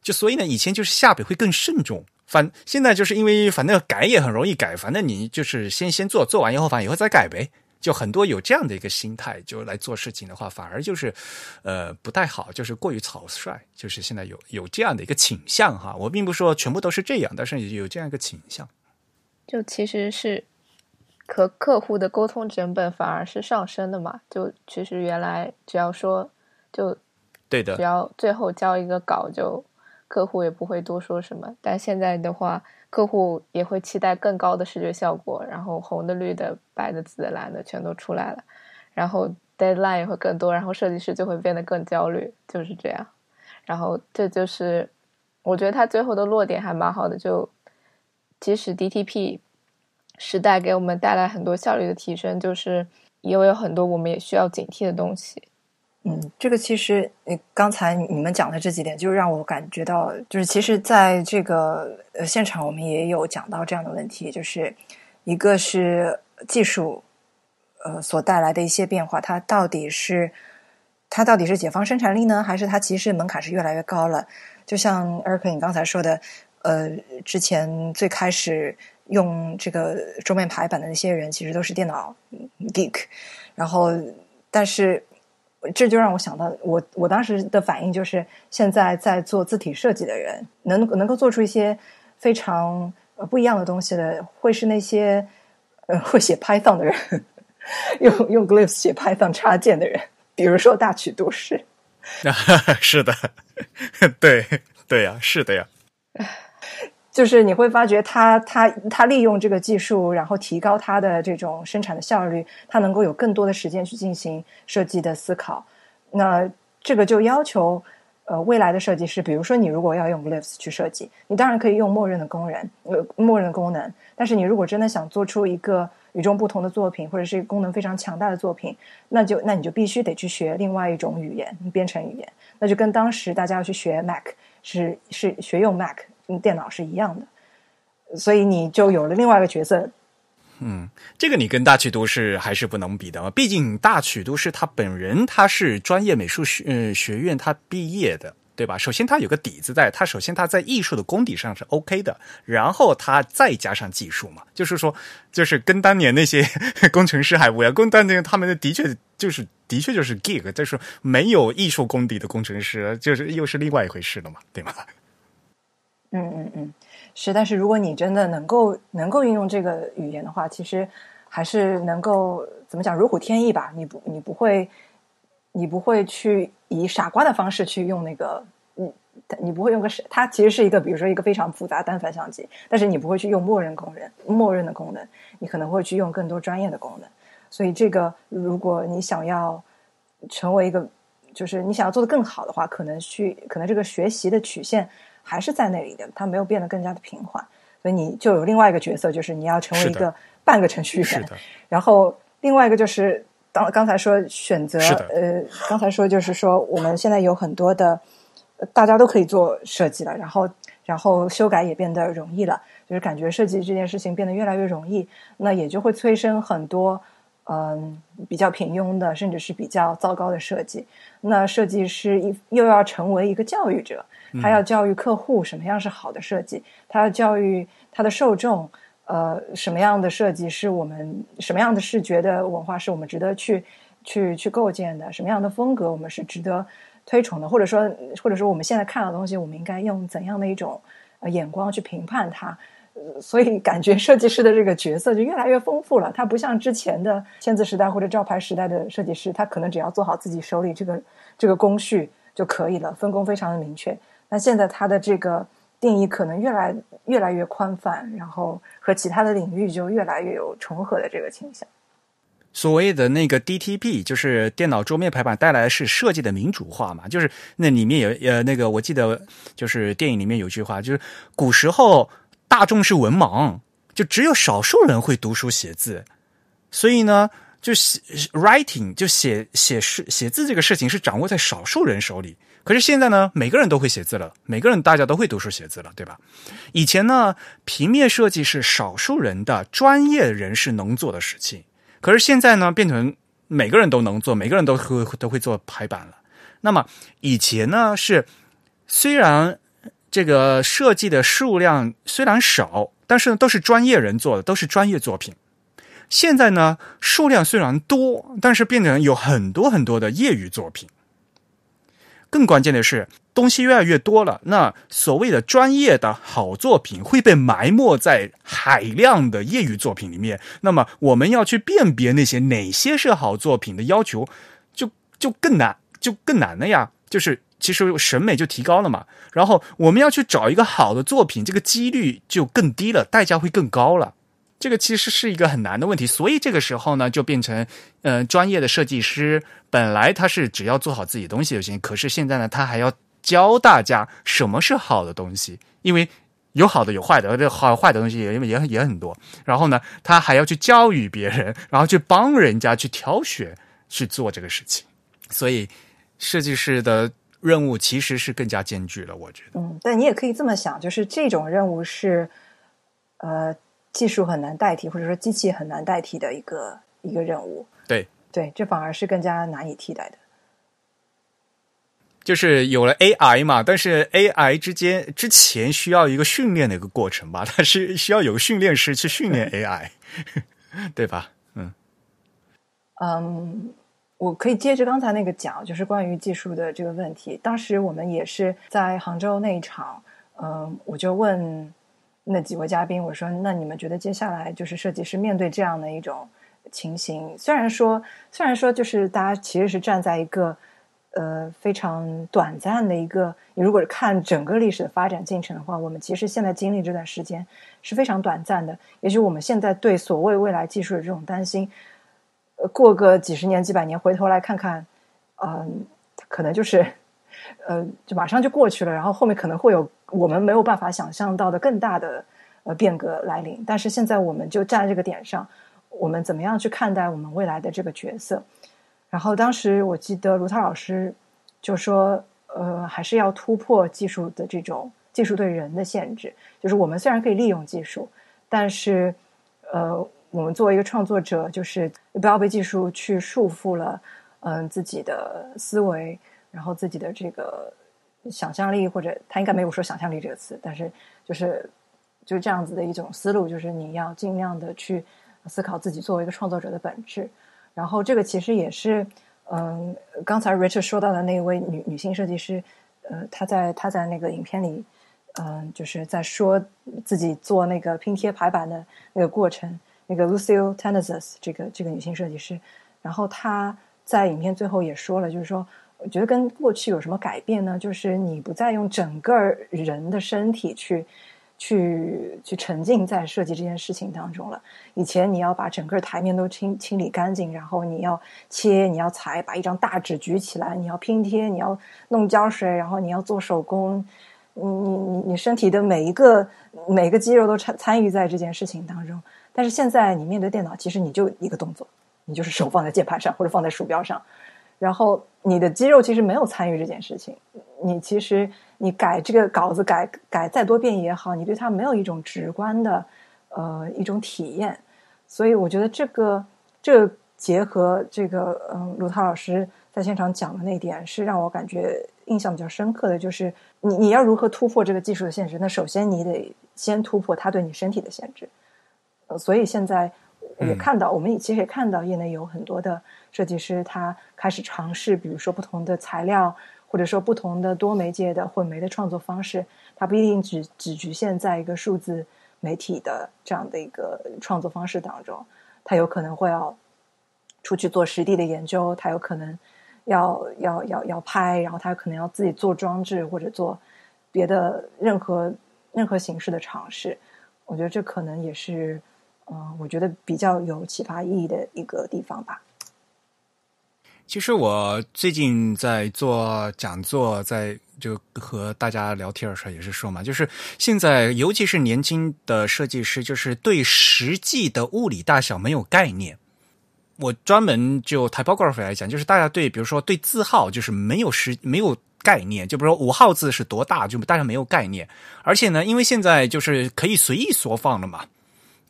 就所以呢，以前就是下笔会更慎重，反现在就是因为反正改也很容易改，反正你就是先先做，做完以后反正以后再改呗。就很多有这样的一个心态，就来做事情的话，反而就是，呃，不太好，就是过于草率，就是现在有有这样的一个倾向哈。我并不说全部都是这样，但是有这样一个倾向。就其实是和客户的沟通成本反而是上升的嘛。就其实原来只要说就对的，只要最后交一个稿，就客户也不会多说什么。但现在的话。客户也会期待更高的视觉效果，然后红的、绿的、白的、紫的、蓝的全都出来了，然后 deadline 也会更多，然后设计师就会变得更焦虑，就是这样。然后这就是我觉得他最后的落点还蛮好的，就即使 DTP 时代给我们带来很多效率的提升，就是也有很多我们也需要警惕的东西。嗯，这个其实，你刚才你们讲的这几点，就让我感觉到，就是其实在这个呃现场，我们也有讲到这样的问题，就是一个是技术呃所带来的一些变化，它到底是它到底是解放生产力呢，还是它其实门槛是越来越高了？就像艾克你刚才说的，呃，之前最开始用这个桌面排版的那些人，其实都是电脑 geek，然后但是。这就让我想到，我我当时的反应就是，现在在做字体设计的人，能能够做出一些非常不一样的东西的，会是那些呃会写 Python 的人，用用 Glyphs 写 Python 插件的人，比如说大曲都市。是的，对对呀，是的呀。就是你会发觉，他他他利用这个技术，然后提高他的这种生产的效率，他能够有更多的时间去进行设计的思考。那这个就要求，呃，未来的设计师，比如说你如果要用 Glyphs 去设计，你当然可以用默认的工人，呃，默认的功能。但是你如果真的想做出一个与众不同的作品，或者是功能非常强大的作品，那就那你就必须得去学另外一种语言，编程语言。那就跟当时大家要去学 Mac 是是学用 Mac。电脑是一样的，所以你就有了另外一个角色，嗯，这个你跟大曲都市还是不能比的嘛，毕竟大曲都市他本人他是专业美术学学院他毕业的。对吧？首先，他有个底子在，他首先他在艺术的功底上是 OK 的，然后他再加上技术嘛，就是说，就是跟当年那些 工程师还不一样，跟当年他们的的确就是的确就是 gig，就是没有艺术功底的工程师，就是又是另外一回事了嘛，对吗？嗯嗯嗯，是。但是如果你真的能够能够运用这个语言的话，其实还是能够怎么讲如虎添翼吧？你不你不会。你不会去以傻瓜的方式去用那个，嗯，你不会用个是，它其实是一个，比如说一个非常复杂单反相机，但是你不会去用默认功能，默认的功能，你可能会去用更多专业的功能。所以这个，如果你想要成为一个，就是你想要做的更好的话，可能去，可能这个学习的曲线还是在那里的，它没有变得更加的平缓。所以你就有另外一个角色，就是你要成为一个半个程序员，然后另外一个就是。刚刚才说选择，呃，刚才说就是说，我们现在有很多的，大家都可以做设计了，然后然后修改也变得容易了，就是感觉设计这件事情变得越来越容易，那也就会催生很多嗯比较平庸的，甚至是比较糟糕的设计。那设计师一又要成为一个教育者，他要教育客户什么样是好的设计，他要教育他的受众。呃，什么样的设计是我们什么样的视觉的文化是我们值得去去去构建的？什么样的风格我们是值得推崇的？或者说，或者说我们现在看到的东西，我们应该用怎样的一种眼光去评判它？所以，感觉设计师的这个角色就越来越丰富了。他不像之前的签字时代或者招牌时代的设计师，他可能只要做好自己手里这个这个工序就可以了，分工非常的明确。那现在他的这个。定义可能越来越来越宽泛，然后和其他的领域就越来越有重合的这个倾向。所谓的那个 DTP，就是电脑桌面排版带来的是设计的民主化嘛？就是那里面有呃那个我记得就是电影里面有句话，就是古时候大众是文盲，就只有少数人会读书写字，所以呢，就写 writing 就写写诗写字这个事情是掌握在少数人手里。可是现在呢，每个人都会写字了，每个人大家都会读书写字了，对吧？以前呢，平面设计是少数人的专业人士能做的事情，可是现在呢，变成每个人都能做，每个人都会都会做排版了。那么以前呢，是虽然这个设计的数量虽然少，但是呢，都是专业人做的，都是专业作品。现在呢，数量虽然多，但是变成有很多很多的业余作品。更关键的是，东西越来越多了。那所谓的专业的好作品会被埋没在海量的业余作品里面。那么，我们要去辨别那些哪些是好作品的要求，就就更难，就更难了呀。就是其实审美就提高了嘛。然后，我们要去找一个好的作品，这个几率就更低了，代价会更高了。这个其实是一个很难的问题，所以这个时候呢，就变成，呃，专业的设计师本来他是只要做好自己东西就行，可是现在呢，他还要教大家什么是好的东西，因为有好的有坏的，这好坏的东西也也也很多。然后呢，他还要去教育别人，然后去帮人家去挑选去做这个事情，所以设计师的任务其实是更加艰巨了，我觉得。嗯，但你也可以这么想，就是这种任务是，呃。技术很难代替，或者说机器很难代替的一个一个任务。对对，这反而是更加难以替代的。就是有了 AI 嘛，但是 AI 之间之前需要一个训练的一个过程吧，它是需要有个训练师去训练 AI，对吧？嗯嗯，我可以接着刚才那个讲，就是关于技术的这个问题。当时我们也是在杭州那一场，嗯，我就问。那几位嘉宾，我说：“那你们觉得接下来就是设计师面对这样的一种情形？虽然说，虽然说，就是大家其实是站在一个呃非常短暂的一个，你如果是看整个历史的发展进程的话，我们其实现在经历这段时间是非常短暂的。也许我们现在对所谓未来技术的这种担心，过个几十年、几百年，回头来看看，嗯，可能就是。”呃，就马上就过去了，然后后面可能会有我们没有办法想象到的更大的呃变革来临。但是现在我们就站在这个点上，我们怎么样去看待我们未来的这个角色？然后当时我记得卢涛老师就说，呃，还是要突破技术的这种技术对人的限制。就是我们虽然可以利用技术，但是呃，我们作为一个创作者，就是不要被技术去束缚了，嗯，自己的思维，然后自己的这个想象力，或者他应该没有说想象力这个词，但是就是就是这样子的一种思路，就是你要尽量的去思考自己作为一个创作者的本质。然后这个其实也是，嗯，刚才 Richard 说到的那位女女性设计师，呃，她在她在那个影片里，嗯，就是在说自己做那个拼贴排版的那个过程。那个 Lucille Tenazas 这个这个女性设计师，然后她在影片最后也说了，就是说，我觉得跟过去有什么改变呢？就是你不再用整个人的身体去去去沉浸在设计这件事情当中了。以前你要把整个台面都清清理干净，然后你要切，你要裁，把一张大纸举起来，你要拼贴，你要弄胶水，然后你要做手工，你你你你身体的每一个每个肌肉都参参与在这件事情当中。但是现在你面对电脑，其实你就一个动作，你就是手放在键盘上或者放在鼠标上，然后你的肌肉其实没有参与这件事情。你其实你改这个稿子改改再多遍也好，你对它没有一种直观的呃一种体验。所以我觉得这个这个结合这个嗯卢涛老师在现场讲的那点，是让我感觉印象比较深刻的，就是你你要如何突破这个技术的限制？那首先你得先突破它对你身体的限制。呃，所以现在也看到，我们其实也看到，业内有很多的设计师，他开始尝试，比如说不同的材料，或者说不同的多媒介的混媒的创作方式。它不一定只只局限在一个数字媒体的这样的一个创作方式当中，他有可能会要出去做实地的研究，他有可能要要要要拍，然后他有可能要自己做装置或者做别的任何任何形式的尝试。我觉得这可能也是。嗯，我觉得比较有启发意义的一个地方吧。其实我最近在做讲座，在就和大家聊天的时候也是说嘛，就是现在尤其是年轻的设计师，就是对实际的物理大小没有概念。我专门就 typography 来讲，就是大家对比如说对字号就是没有实没有概念，就比如说五号字是多大，就大家没有概念。而且呢，因为现在就是可以随意缩放了嘛。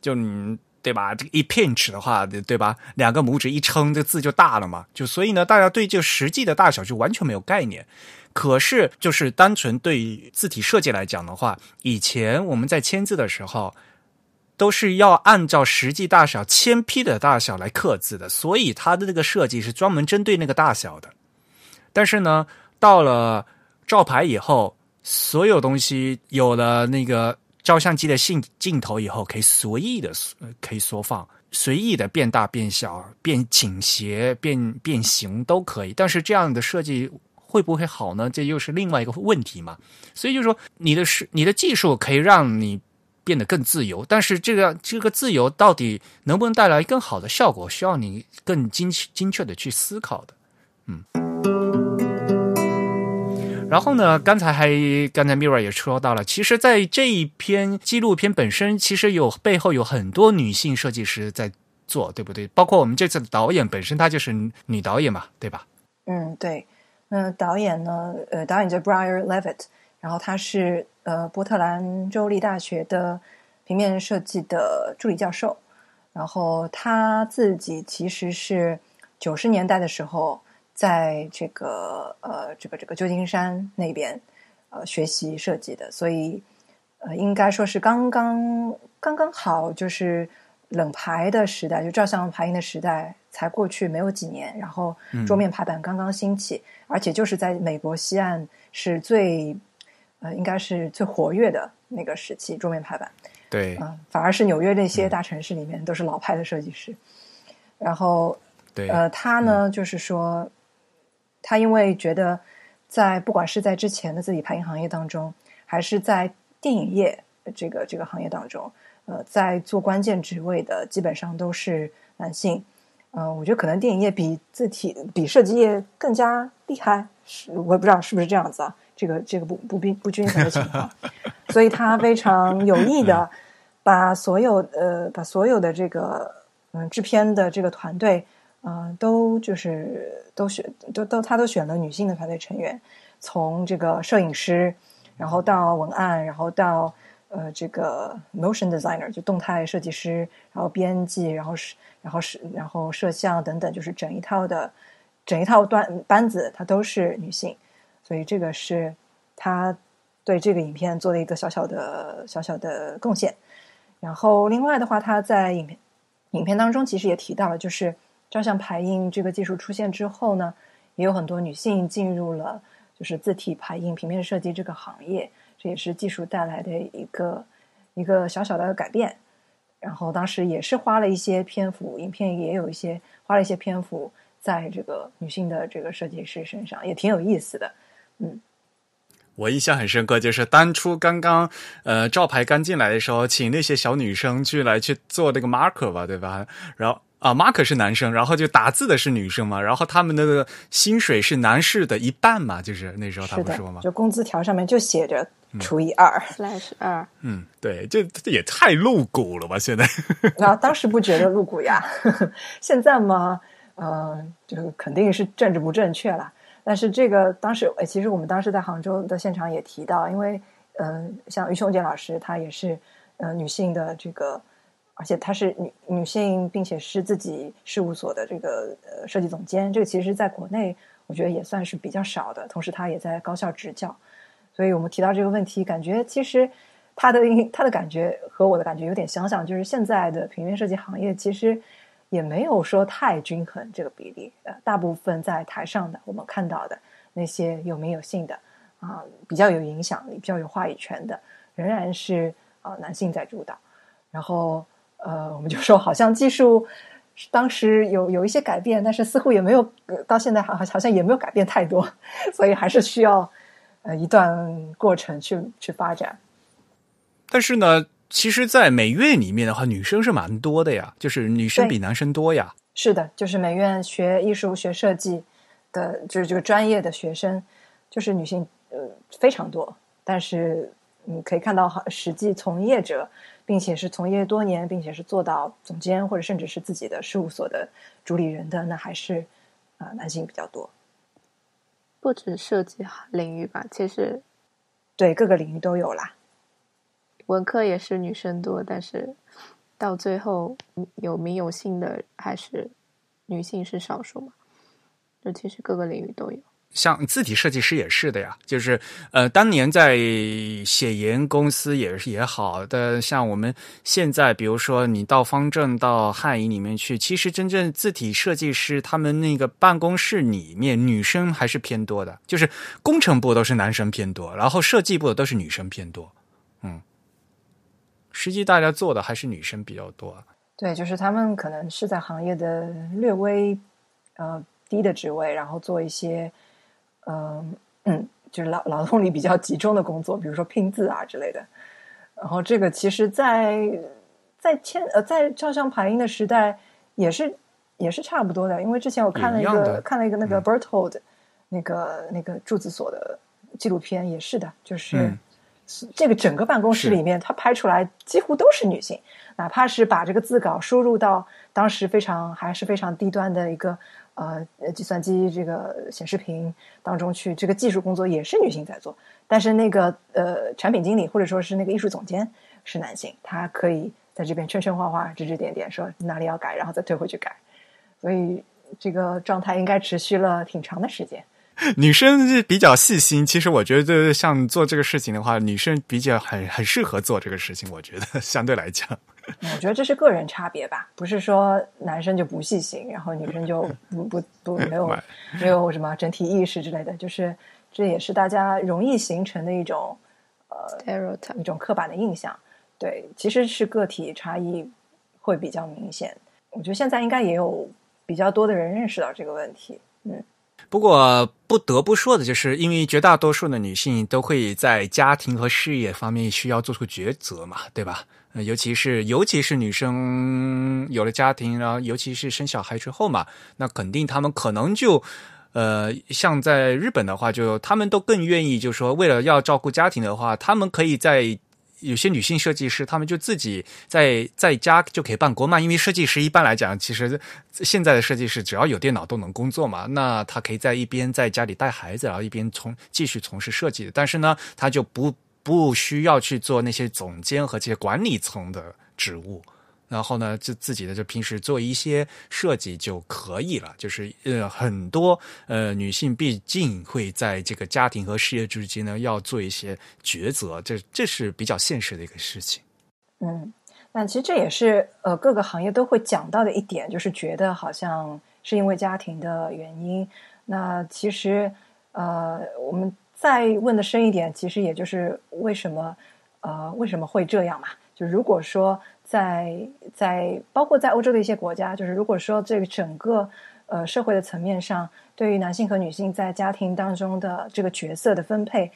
就你对吧？这个一片尺的话，对吧？两个拇指一撑，这字就大了嘛。就所以呢，大家对这实际的大小就完全没有概念。可是，就是单纯对于字体设计来讲的话，以前我们在签字的时候，都是要按照实际大小签批的大小来刻字的，所以它的这个设计是专门针对那个大小的。但是呢，到了照牌以后，所有东西有了那个。照相机的镜镜头以后可以随意的可以缩放，随意的变大变小、变倾斜、变变形都可以。但是这样的设计会不会好呢？这又是另外一个问题嘛。所以就是说，你的是你的技术可以让你变得更自由，但是这个这个自由到底能不能带来更好的效果，需要你更精精确的去思考的。嗯。然后呢？刚才还刚才 Mira 也说到了，其实，在这一篇纪录片本身，其实有背后有很多女性设计师在做，对不对？包括我们这次的导演本身，她就是女导演嘛，对吧？嗯，对。那导演呢？呃，导演叫 Briar Levitt，然后他是呃波特兰州立大学的平面设计的助理教授，然后他自己其实是九十年代的时候。在这个呃，这个这个旧金山那边呃学习设计的，所以呃应该说是刚刚刚刚好，就是冷排的时代，就照相排印的时代才过去没有几年，然后桌面排版刚刚兴起，而且就是在美国西岸是最呃应该是最活跃的那个时期，桌面排版。对，嗯，反而是纽约那些大城市里面都是老派的设计师，然后对呃他呢就是说。他因为觉得，在不管是在之前的自己排印行业当中，还是在电影业这个这个行业当中，呃，在做关键职位的基本上都是男性。嗯，我觉得可能电影业比字体、比设计业更加厉害，是我也不知道是不是这样子啊？这个这个不不不不均衡的情况，所以他非常有意的把所有呃把所有的这个嗯制片的这个团队。嗯，都就是都选都都他都选了女性的团队成员，从这个摄影师，然后到文案，然后到呃这个 motion designer 就动态设计师，然后编辑，然后是然后是然后摄像等等，就是整一套的整一套端班子，他都是女性，所以这个是他对这个影片做了一个小小的小小的贡献。然后另外的话，他在影片影片当中其实也提到了，就是照相排印这个技术出现之后呢，也有很多女性进入了就是字体排印、平面设计这个行业，这也是技术带来的一个一个小小的改变。然后当时也是花了一些篇幅，影片也有一些花了一些篇幅在这个女性的这个设计师身上，也挺有意思的。嗯，我印象很深刻，就是当初刚刚呃照牌刚进来的时候，请那些小女生去来去做那个 marker 吧，对吧？然后啊，marker 是男生，然后就打字的是女生嘛，然后他们的薪水是男士的一半嘛，就是那时候他们说嘛，，就工资条上面就写着除以二。slash 二，嗯，对，这这也太露骨了吧？现在 然后当时不觉得露骨呀，现在嘛，呃，就肯定是政治不正确了。但是这个当时，呃其实我们当时在杭州的现场也提到，因为嗯、呃像于琼杰老师，她也是呃女性的这个，而且她是女女性，并且是自己事务所的这个呃设计总监，这个其实在国内我觉得也算是比较少的。同时，她也在高校执教，所以我们提到这个问题，感觉其实她的她的感觉和我的感觉有点相像，就是现在的平面设计行业其实也没有说太均衡这个比例，呃，大部分在台上的我们看到的那些有名有姓的啊、比较有影响力、比较有话语权的，仍然是啊、男性在主导。然后呃，我们就说好像技术当时有有一些改变，但是似乎也没有、呃到现在好好像也没有改变太多，所以还是需要呃一段过程去去发展。但是呢，其实，在美院里面的话，女生是蛮多的呀，就是女生比男生多呀。是的，就是美院学艺术、学设计的，就是这个专业的学生，就是女性呃非常多。但是你可以看到，实际从业者，并且是从业多年，并且是做到总监或者甚至是自己的事务所的主理人的，那还是啊、男性比较多。不止设计领域吧，其实对，各个领域都有啦。文科也是女生多，但是到最后有名有姓的还是女性是少数嘛。就其实各个领域都有。像字体设计师也是的呀，就是呃，当年在写研公司也是也好的，像我们现在，比如说你到方正、到汉仪里面去，其实真正字体设计师他们那个办公室里面女生还是偏多的，就是工程部都是男生偏多，然后设计部的都是女生偏多，嗯，实际大家做的还是女生比较多。对，就是他们可能是在行业的略微呃低的职位，然后做一些嗯、嗯，就是劳劳动力比较集中的工作，比如说拼字啊之类的。然后这个其实在，在签呃在照相排印的时代也是也是差不多的，因为之前我看了一个看了一个那个嗯 Berthold、那个那个柱子所的纪录片，也是的，就是。嗯这个整个办公室里面，他拍出来几乎都是女性，哪怕是把这个字稿输入到当时非常还是非常低端的一个呃计算机这个显示屏当中去，这个技术工作也是女性在做，但是那个呃产品经理或者说是那个艺术总监是男性，他可以在这边圈圈画画、指指点点，说哪里要改，然后再退回去改，所以这个状态应该持续了挺长的时间。女生比较细心，其实我觉得像做这个事情的话，女生比较很很适合做这个事情。我觉得相对来讲，我觉得这是个人差别吧，不是说男生就不细心，然后女生就 不不不没有没有什么整体意识之类的，就是这也是大家容易形成的一种 stereotype 一种刻板的印象。对，其实是个体差异会比较明显。我觉得现在应该也有比较多的人认识到这个问题。嗯，不过不得不说的就是，因为绝大多数的女性都会在家庭和事业方面需要做出抉择嘛，对吧？尤其是尤其是女生有了家庭，然后尤其是生小孩之后嘛，那肯定她们可能就。呃，像在日本的话，就他们都更愿意，就是说，为了要照顾家庭的话，他们可以在有些女性设计师，他们就自己在在家就可以办公嘛。因为设计师一般来讲，其实现在的设计师只要有电脑都能工作嘛。那他可以在一边在家里带孩子，然后一边从继续从事设计。但是呢，他就不不需要去做那些总监和这些管理层的职务。然后呢，就自己的就平时做一些设计就可以了。就是呃，很多呃女性毕竟会在这个家庭和事业之间呢，要做一些抉择，这这是比较现实的一个事情。嗯，那其实这也是呃各个行业都会讲到的一点，就是觉得好像是因为家庭的原因。那其实呃，我们再问的深一点，其实也就是为什么呃为什么会这样嘛？就如果说。在在包括在欧洲的一些国家，就是如果说这个整个呃社会的层面上，对于男性和女性在家庭当中的这个角色的分配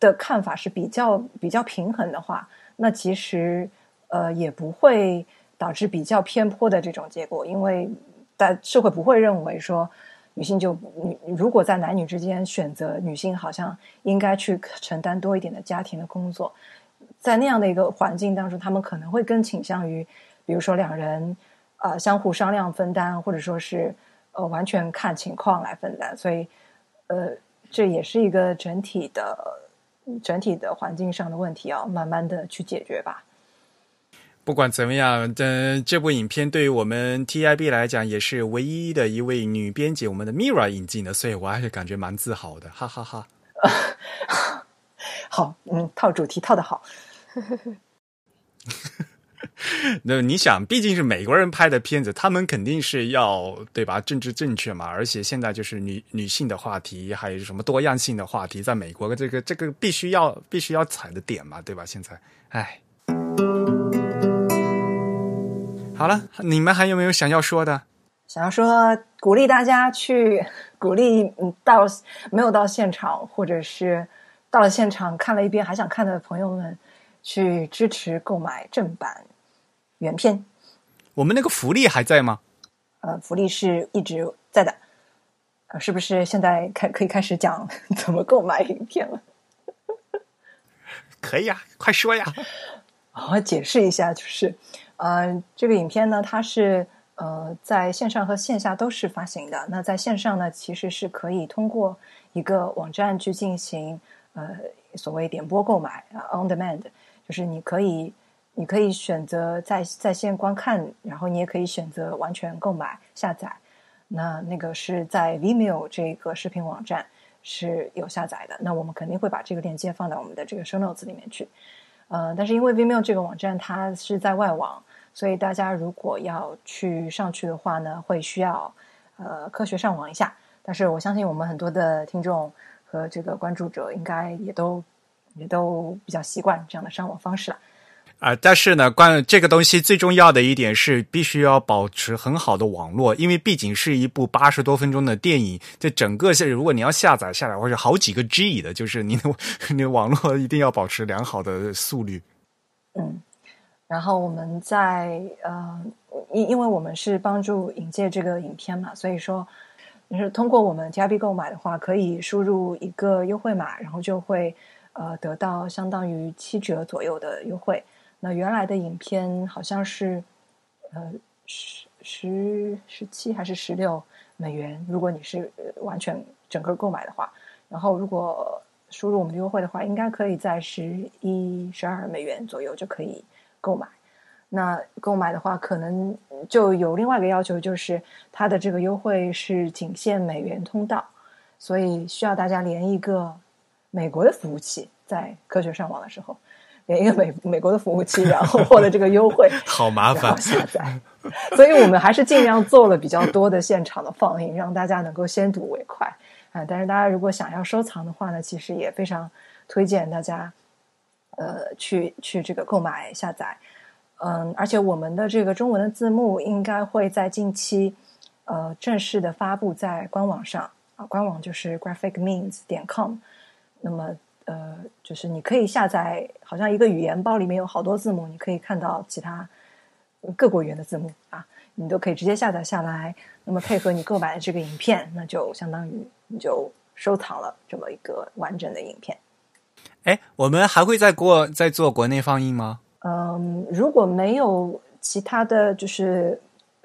的看法是比较比较平衡的话，那其实呃也不会导致比较偏颇的这种结果，因为在社会不会认为说女性就女如果在男女之间选择，女性好像应该去承担多一点的家庭的工作。在那样的一个环境当中，他们可能会更倾向于，比如说两人呃相互商量分担，或者说是呃完全看情况来分担。所以，呃，这也是一个整体的整体的环境上的问题，要慢慢的去解决吧。不管怎么样，这这部影片对于我们 TIB 来讲，也是唯一的一位女编辑，我们的 Mira 引进的，所以我还是感觉蛮自豪的，哈哈哈。好，嗯，套主题套的好。那你想，毕竟是美国人拍的片子，他们肯定是要对吧？政治正确嘛，而且现在就是女女性的话题，还有什么多样性的话题，在美国这个这个必须要必须要踩的点嘛，对吧？现在，哎，好了，你们还有没有想要说的？想要说鼓励大家去 鼓励，嗯，到没有到现场，或者是到了现场看了一遍还想看的朋友们。去支持购买正版原片，我们那个福利还在吗？呃，福利是一直在的。呃，是不是现在开可以开始讲怎么购买影片了？可以啊，快说呀！我解释一下，就是，呃，这个影片呢，它是呃在线上和线下都是发行的。那在线上呢，其实是可以通过一个网站去进行呃所谓点播购买啊，on demand。就是你可以，你可以选择在在线观看，然后你也可以选择完全购买下载。那那个是在 Vimeo 这个视频网站是有下载的。那我们肯定会把这个链接放在我们的这个 Show Notes 里面去。呃，但是因为 Vimeo 这个网站它是在外网，所以大家如果要去上去的话呢，会需要呃科学上网一下。但是我相信我们很多的听众和这个关注者应该也都。也都比较习惯这样的上网方式了，啊，但是呢，关这个东西最重要的一点是，必须要保持很好的网络，因为毕竟是一部八十多分钟的电影，这整个是如果你要下载下来，或者好几个 G 的，就是你的 你网络一定要保持良好的速率。嗯，然后我们在呃，因因为我们是帮助引介这个影片嘛，所以说，就是通过我们 T I B 购买的话，可以输入一个优惠码，然后就会。呃，得到相当于七折左右的优惠。那原来的影片好像是呃十十十七还是十六美元？如果你是完全整个购买的话，然后如果输入我们的优惠的话，应该可以在十一十二美元左右就可以购买。那购买的话，可能就有另外一个要求，就是它的这个优惠是仅限美元通道，所以需要大家连一个。美国的服务器在科学上网的时候，连一个美美国的服务器，然后获得这个优惠，好麻烦下载。所以我们还是尽量做了比较多的现场的放映，让大家能够先睹为快啊。但是大家如果想要收藏的话呢，其实也非常推荐大家呃去去这个购买下载。嗯，而且我们的这个中文的字幕应该会在近期呃正式的发布在官网上啊，官网就是 graphicmeans 点 com。那么，呃，就是你可以下载，好像一个语言包里面有好多字母，你可以看到其他各国语言的字幕啊，你都可以直接下载下来。那么配合你购买的这个影片，那就相当于你就收藏了这么一个完整的影片。哎，我们还会再过再做国内放映吗？嗯，如果没有其他的就是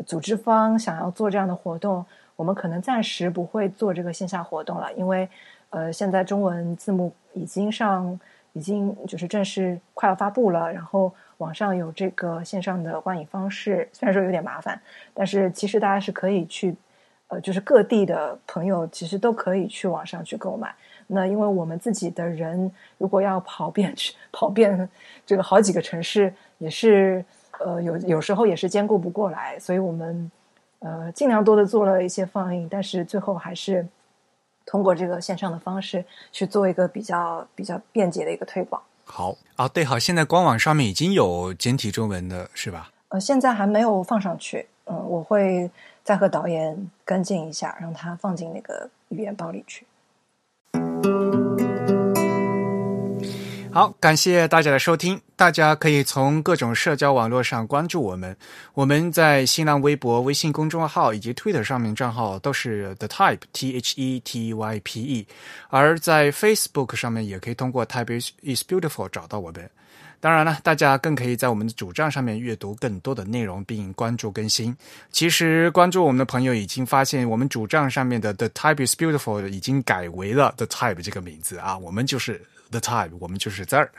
组织方想要做这样的活动，我们可能暂时不会做这个线下活动了，因为。呃，现在中文字幕已经上已经就是正式快要发布了，然后网上有这个线上的观影方式，虽然说有点麻烦，但是其实大家是可以去，呃，就是各地的朋友其实都可以去网上去购买。那因为我们自己的人如果要跑遍去 跑遍这个好几个城市，也是呃有有时候也是兼顾不过来，所以我们呃尽量多的做了一些放映，但是最后还是。通过这个线上的方式去做一个比较比较便捷的一个推广。好啊，对，好，现在官网上面已经有简体中文的是吧？呃，现在还没有放上去，嗯，我会再和导演跟进一下，让他放进那个语言包里去。好，感谢大家的收听。大家可以从各种社交网络上关注我们。我们在新浪微博、微信公众号以及 Twitter 上面账号都是 The Type T H E T Y P E，而在 Facebook 上面也可以通过 Type is Beautiful 找到我们。当然了，大家更可以在我们的主站上面阅读更多的内容，并关注更新。其实，关注我们的朋友已经发现，我们主站上面的 The Type is Beautiful 已经改为了 The Type 这个名字啊，我们就是。The Type，我们就是这儿。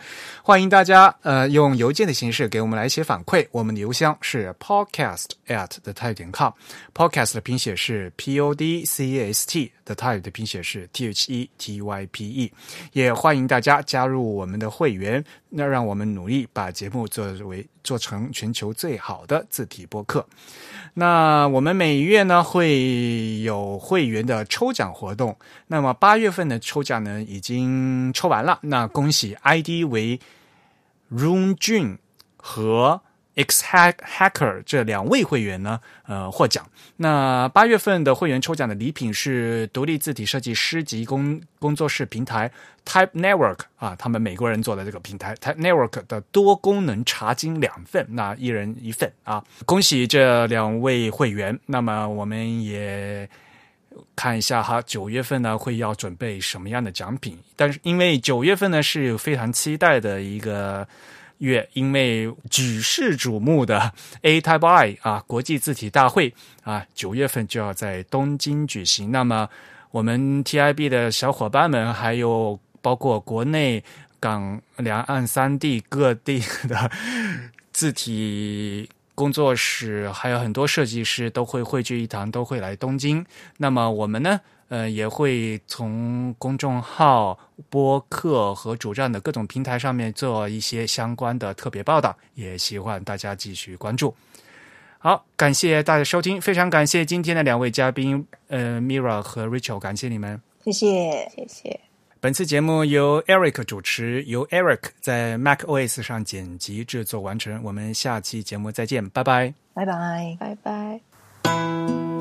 欢迎大家，呃，用邮件的形式给我们来一些反馈。我们的邮箱是 podcast at the type 点 com。podcast 的拼写是 p o d c a s t，the type 的拼写是 t h e t y p e。也欢迎大家加入我们的会员，那让我们努力把节目作为做成全球最好的字体播客。那我们每月呢会有会员的抽奖活动。那么八月份的抽奖呢已经抽完了。那恭喜 ID 为 Room Jun 和 X Hacker 这两位会员呢，呃获奖。那八月份的会员抽奖的礼品是独立字体设计师级工工作室平台 Type Network 啊，他们美国人做的这个平台 Type Network 的多功能茶巾两份，那一人一份啊！恭喜这两位会员。那么我们也看一下哈，九月份呢会要准备什么样的奖品？但是因为九月份呢是有非常期待的一个。月，因为举世瞩目的 A Type I 啊国际字体大会啊，九月份就要在东京举行。那么，我们 TIB 的小伙伴们，还有包括国内、港、两岸三地各地的字体工作室，还有很多设计师都会汇聚一堂，都会来东京。那么，我们呢？呃，也会从公众号、播客和主站的各种平台上面做一些相关的特别报道，也希望大家继续关注。好，感谢大家收听，非常感谢今天的两位嘉宾，呃，Mira 和 Rachel，感谢你们，谢谢，谢谢。本次节目由 Eric 主持，由 Eric 在 Mac OS 上剪辑制作完成。我们下期节目再见，拜拜，拜拜，拜拜。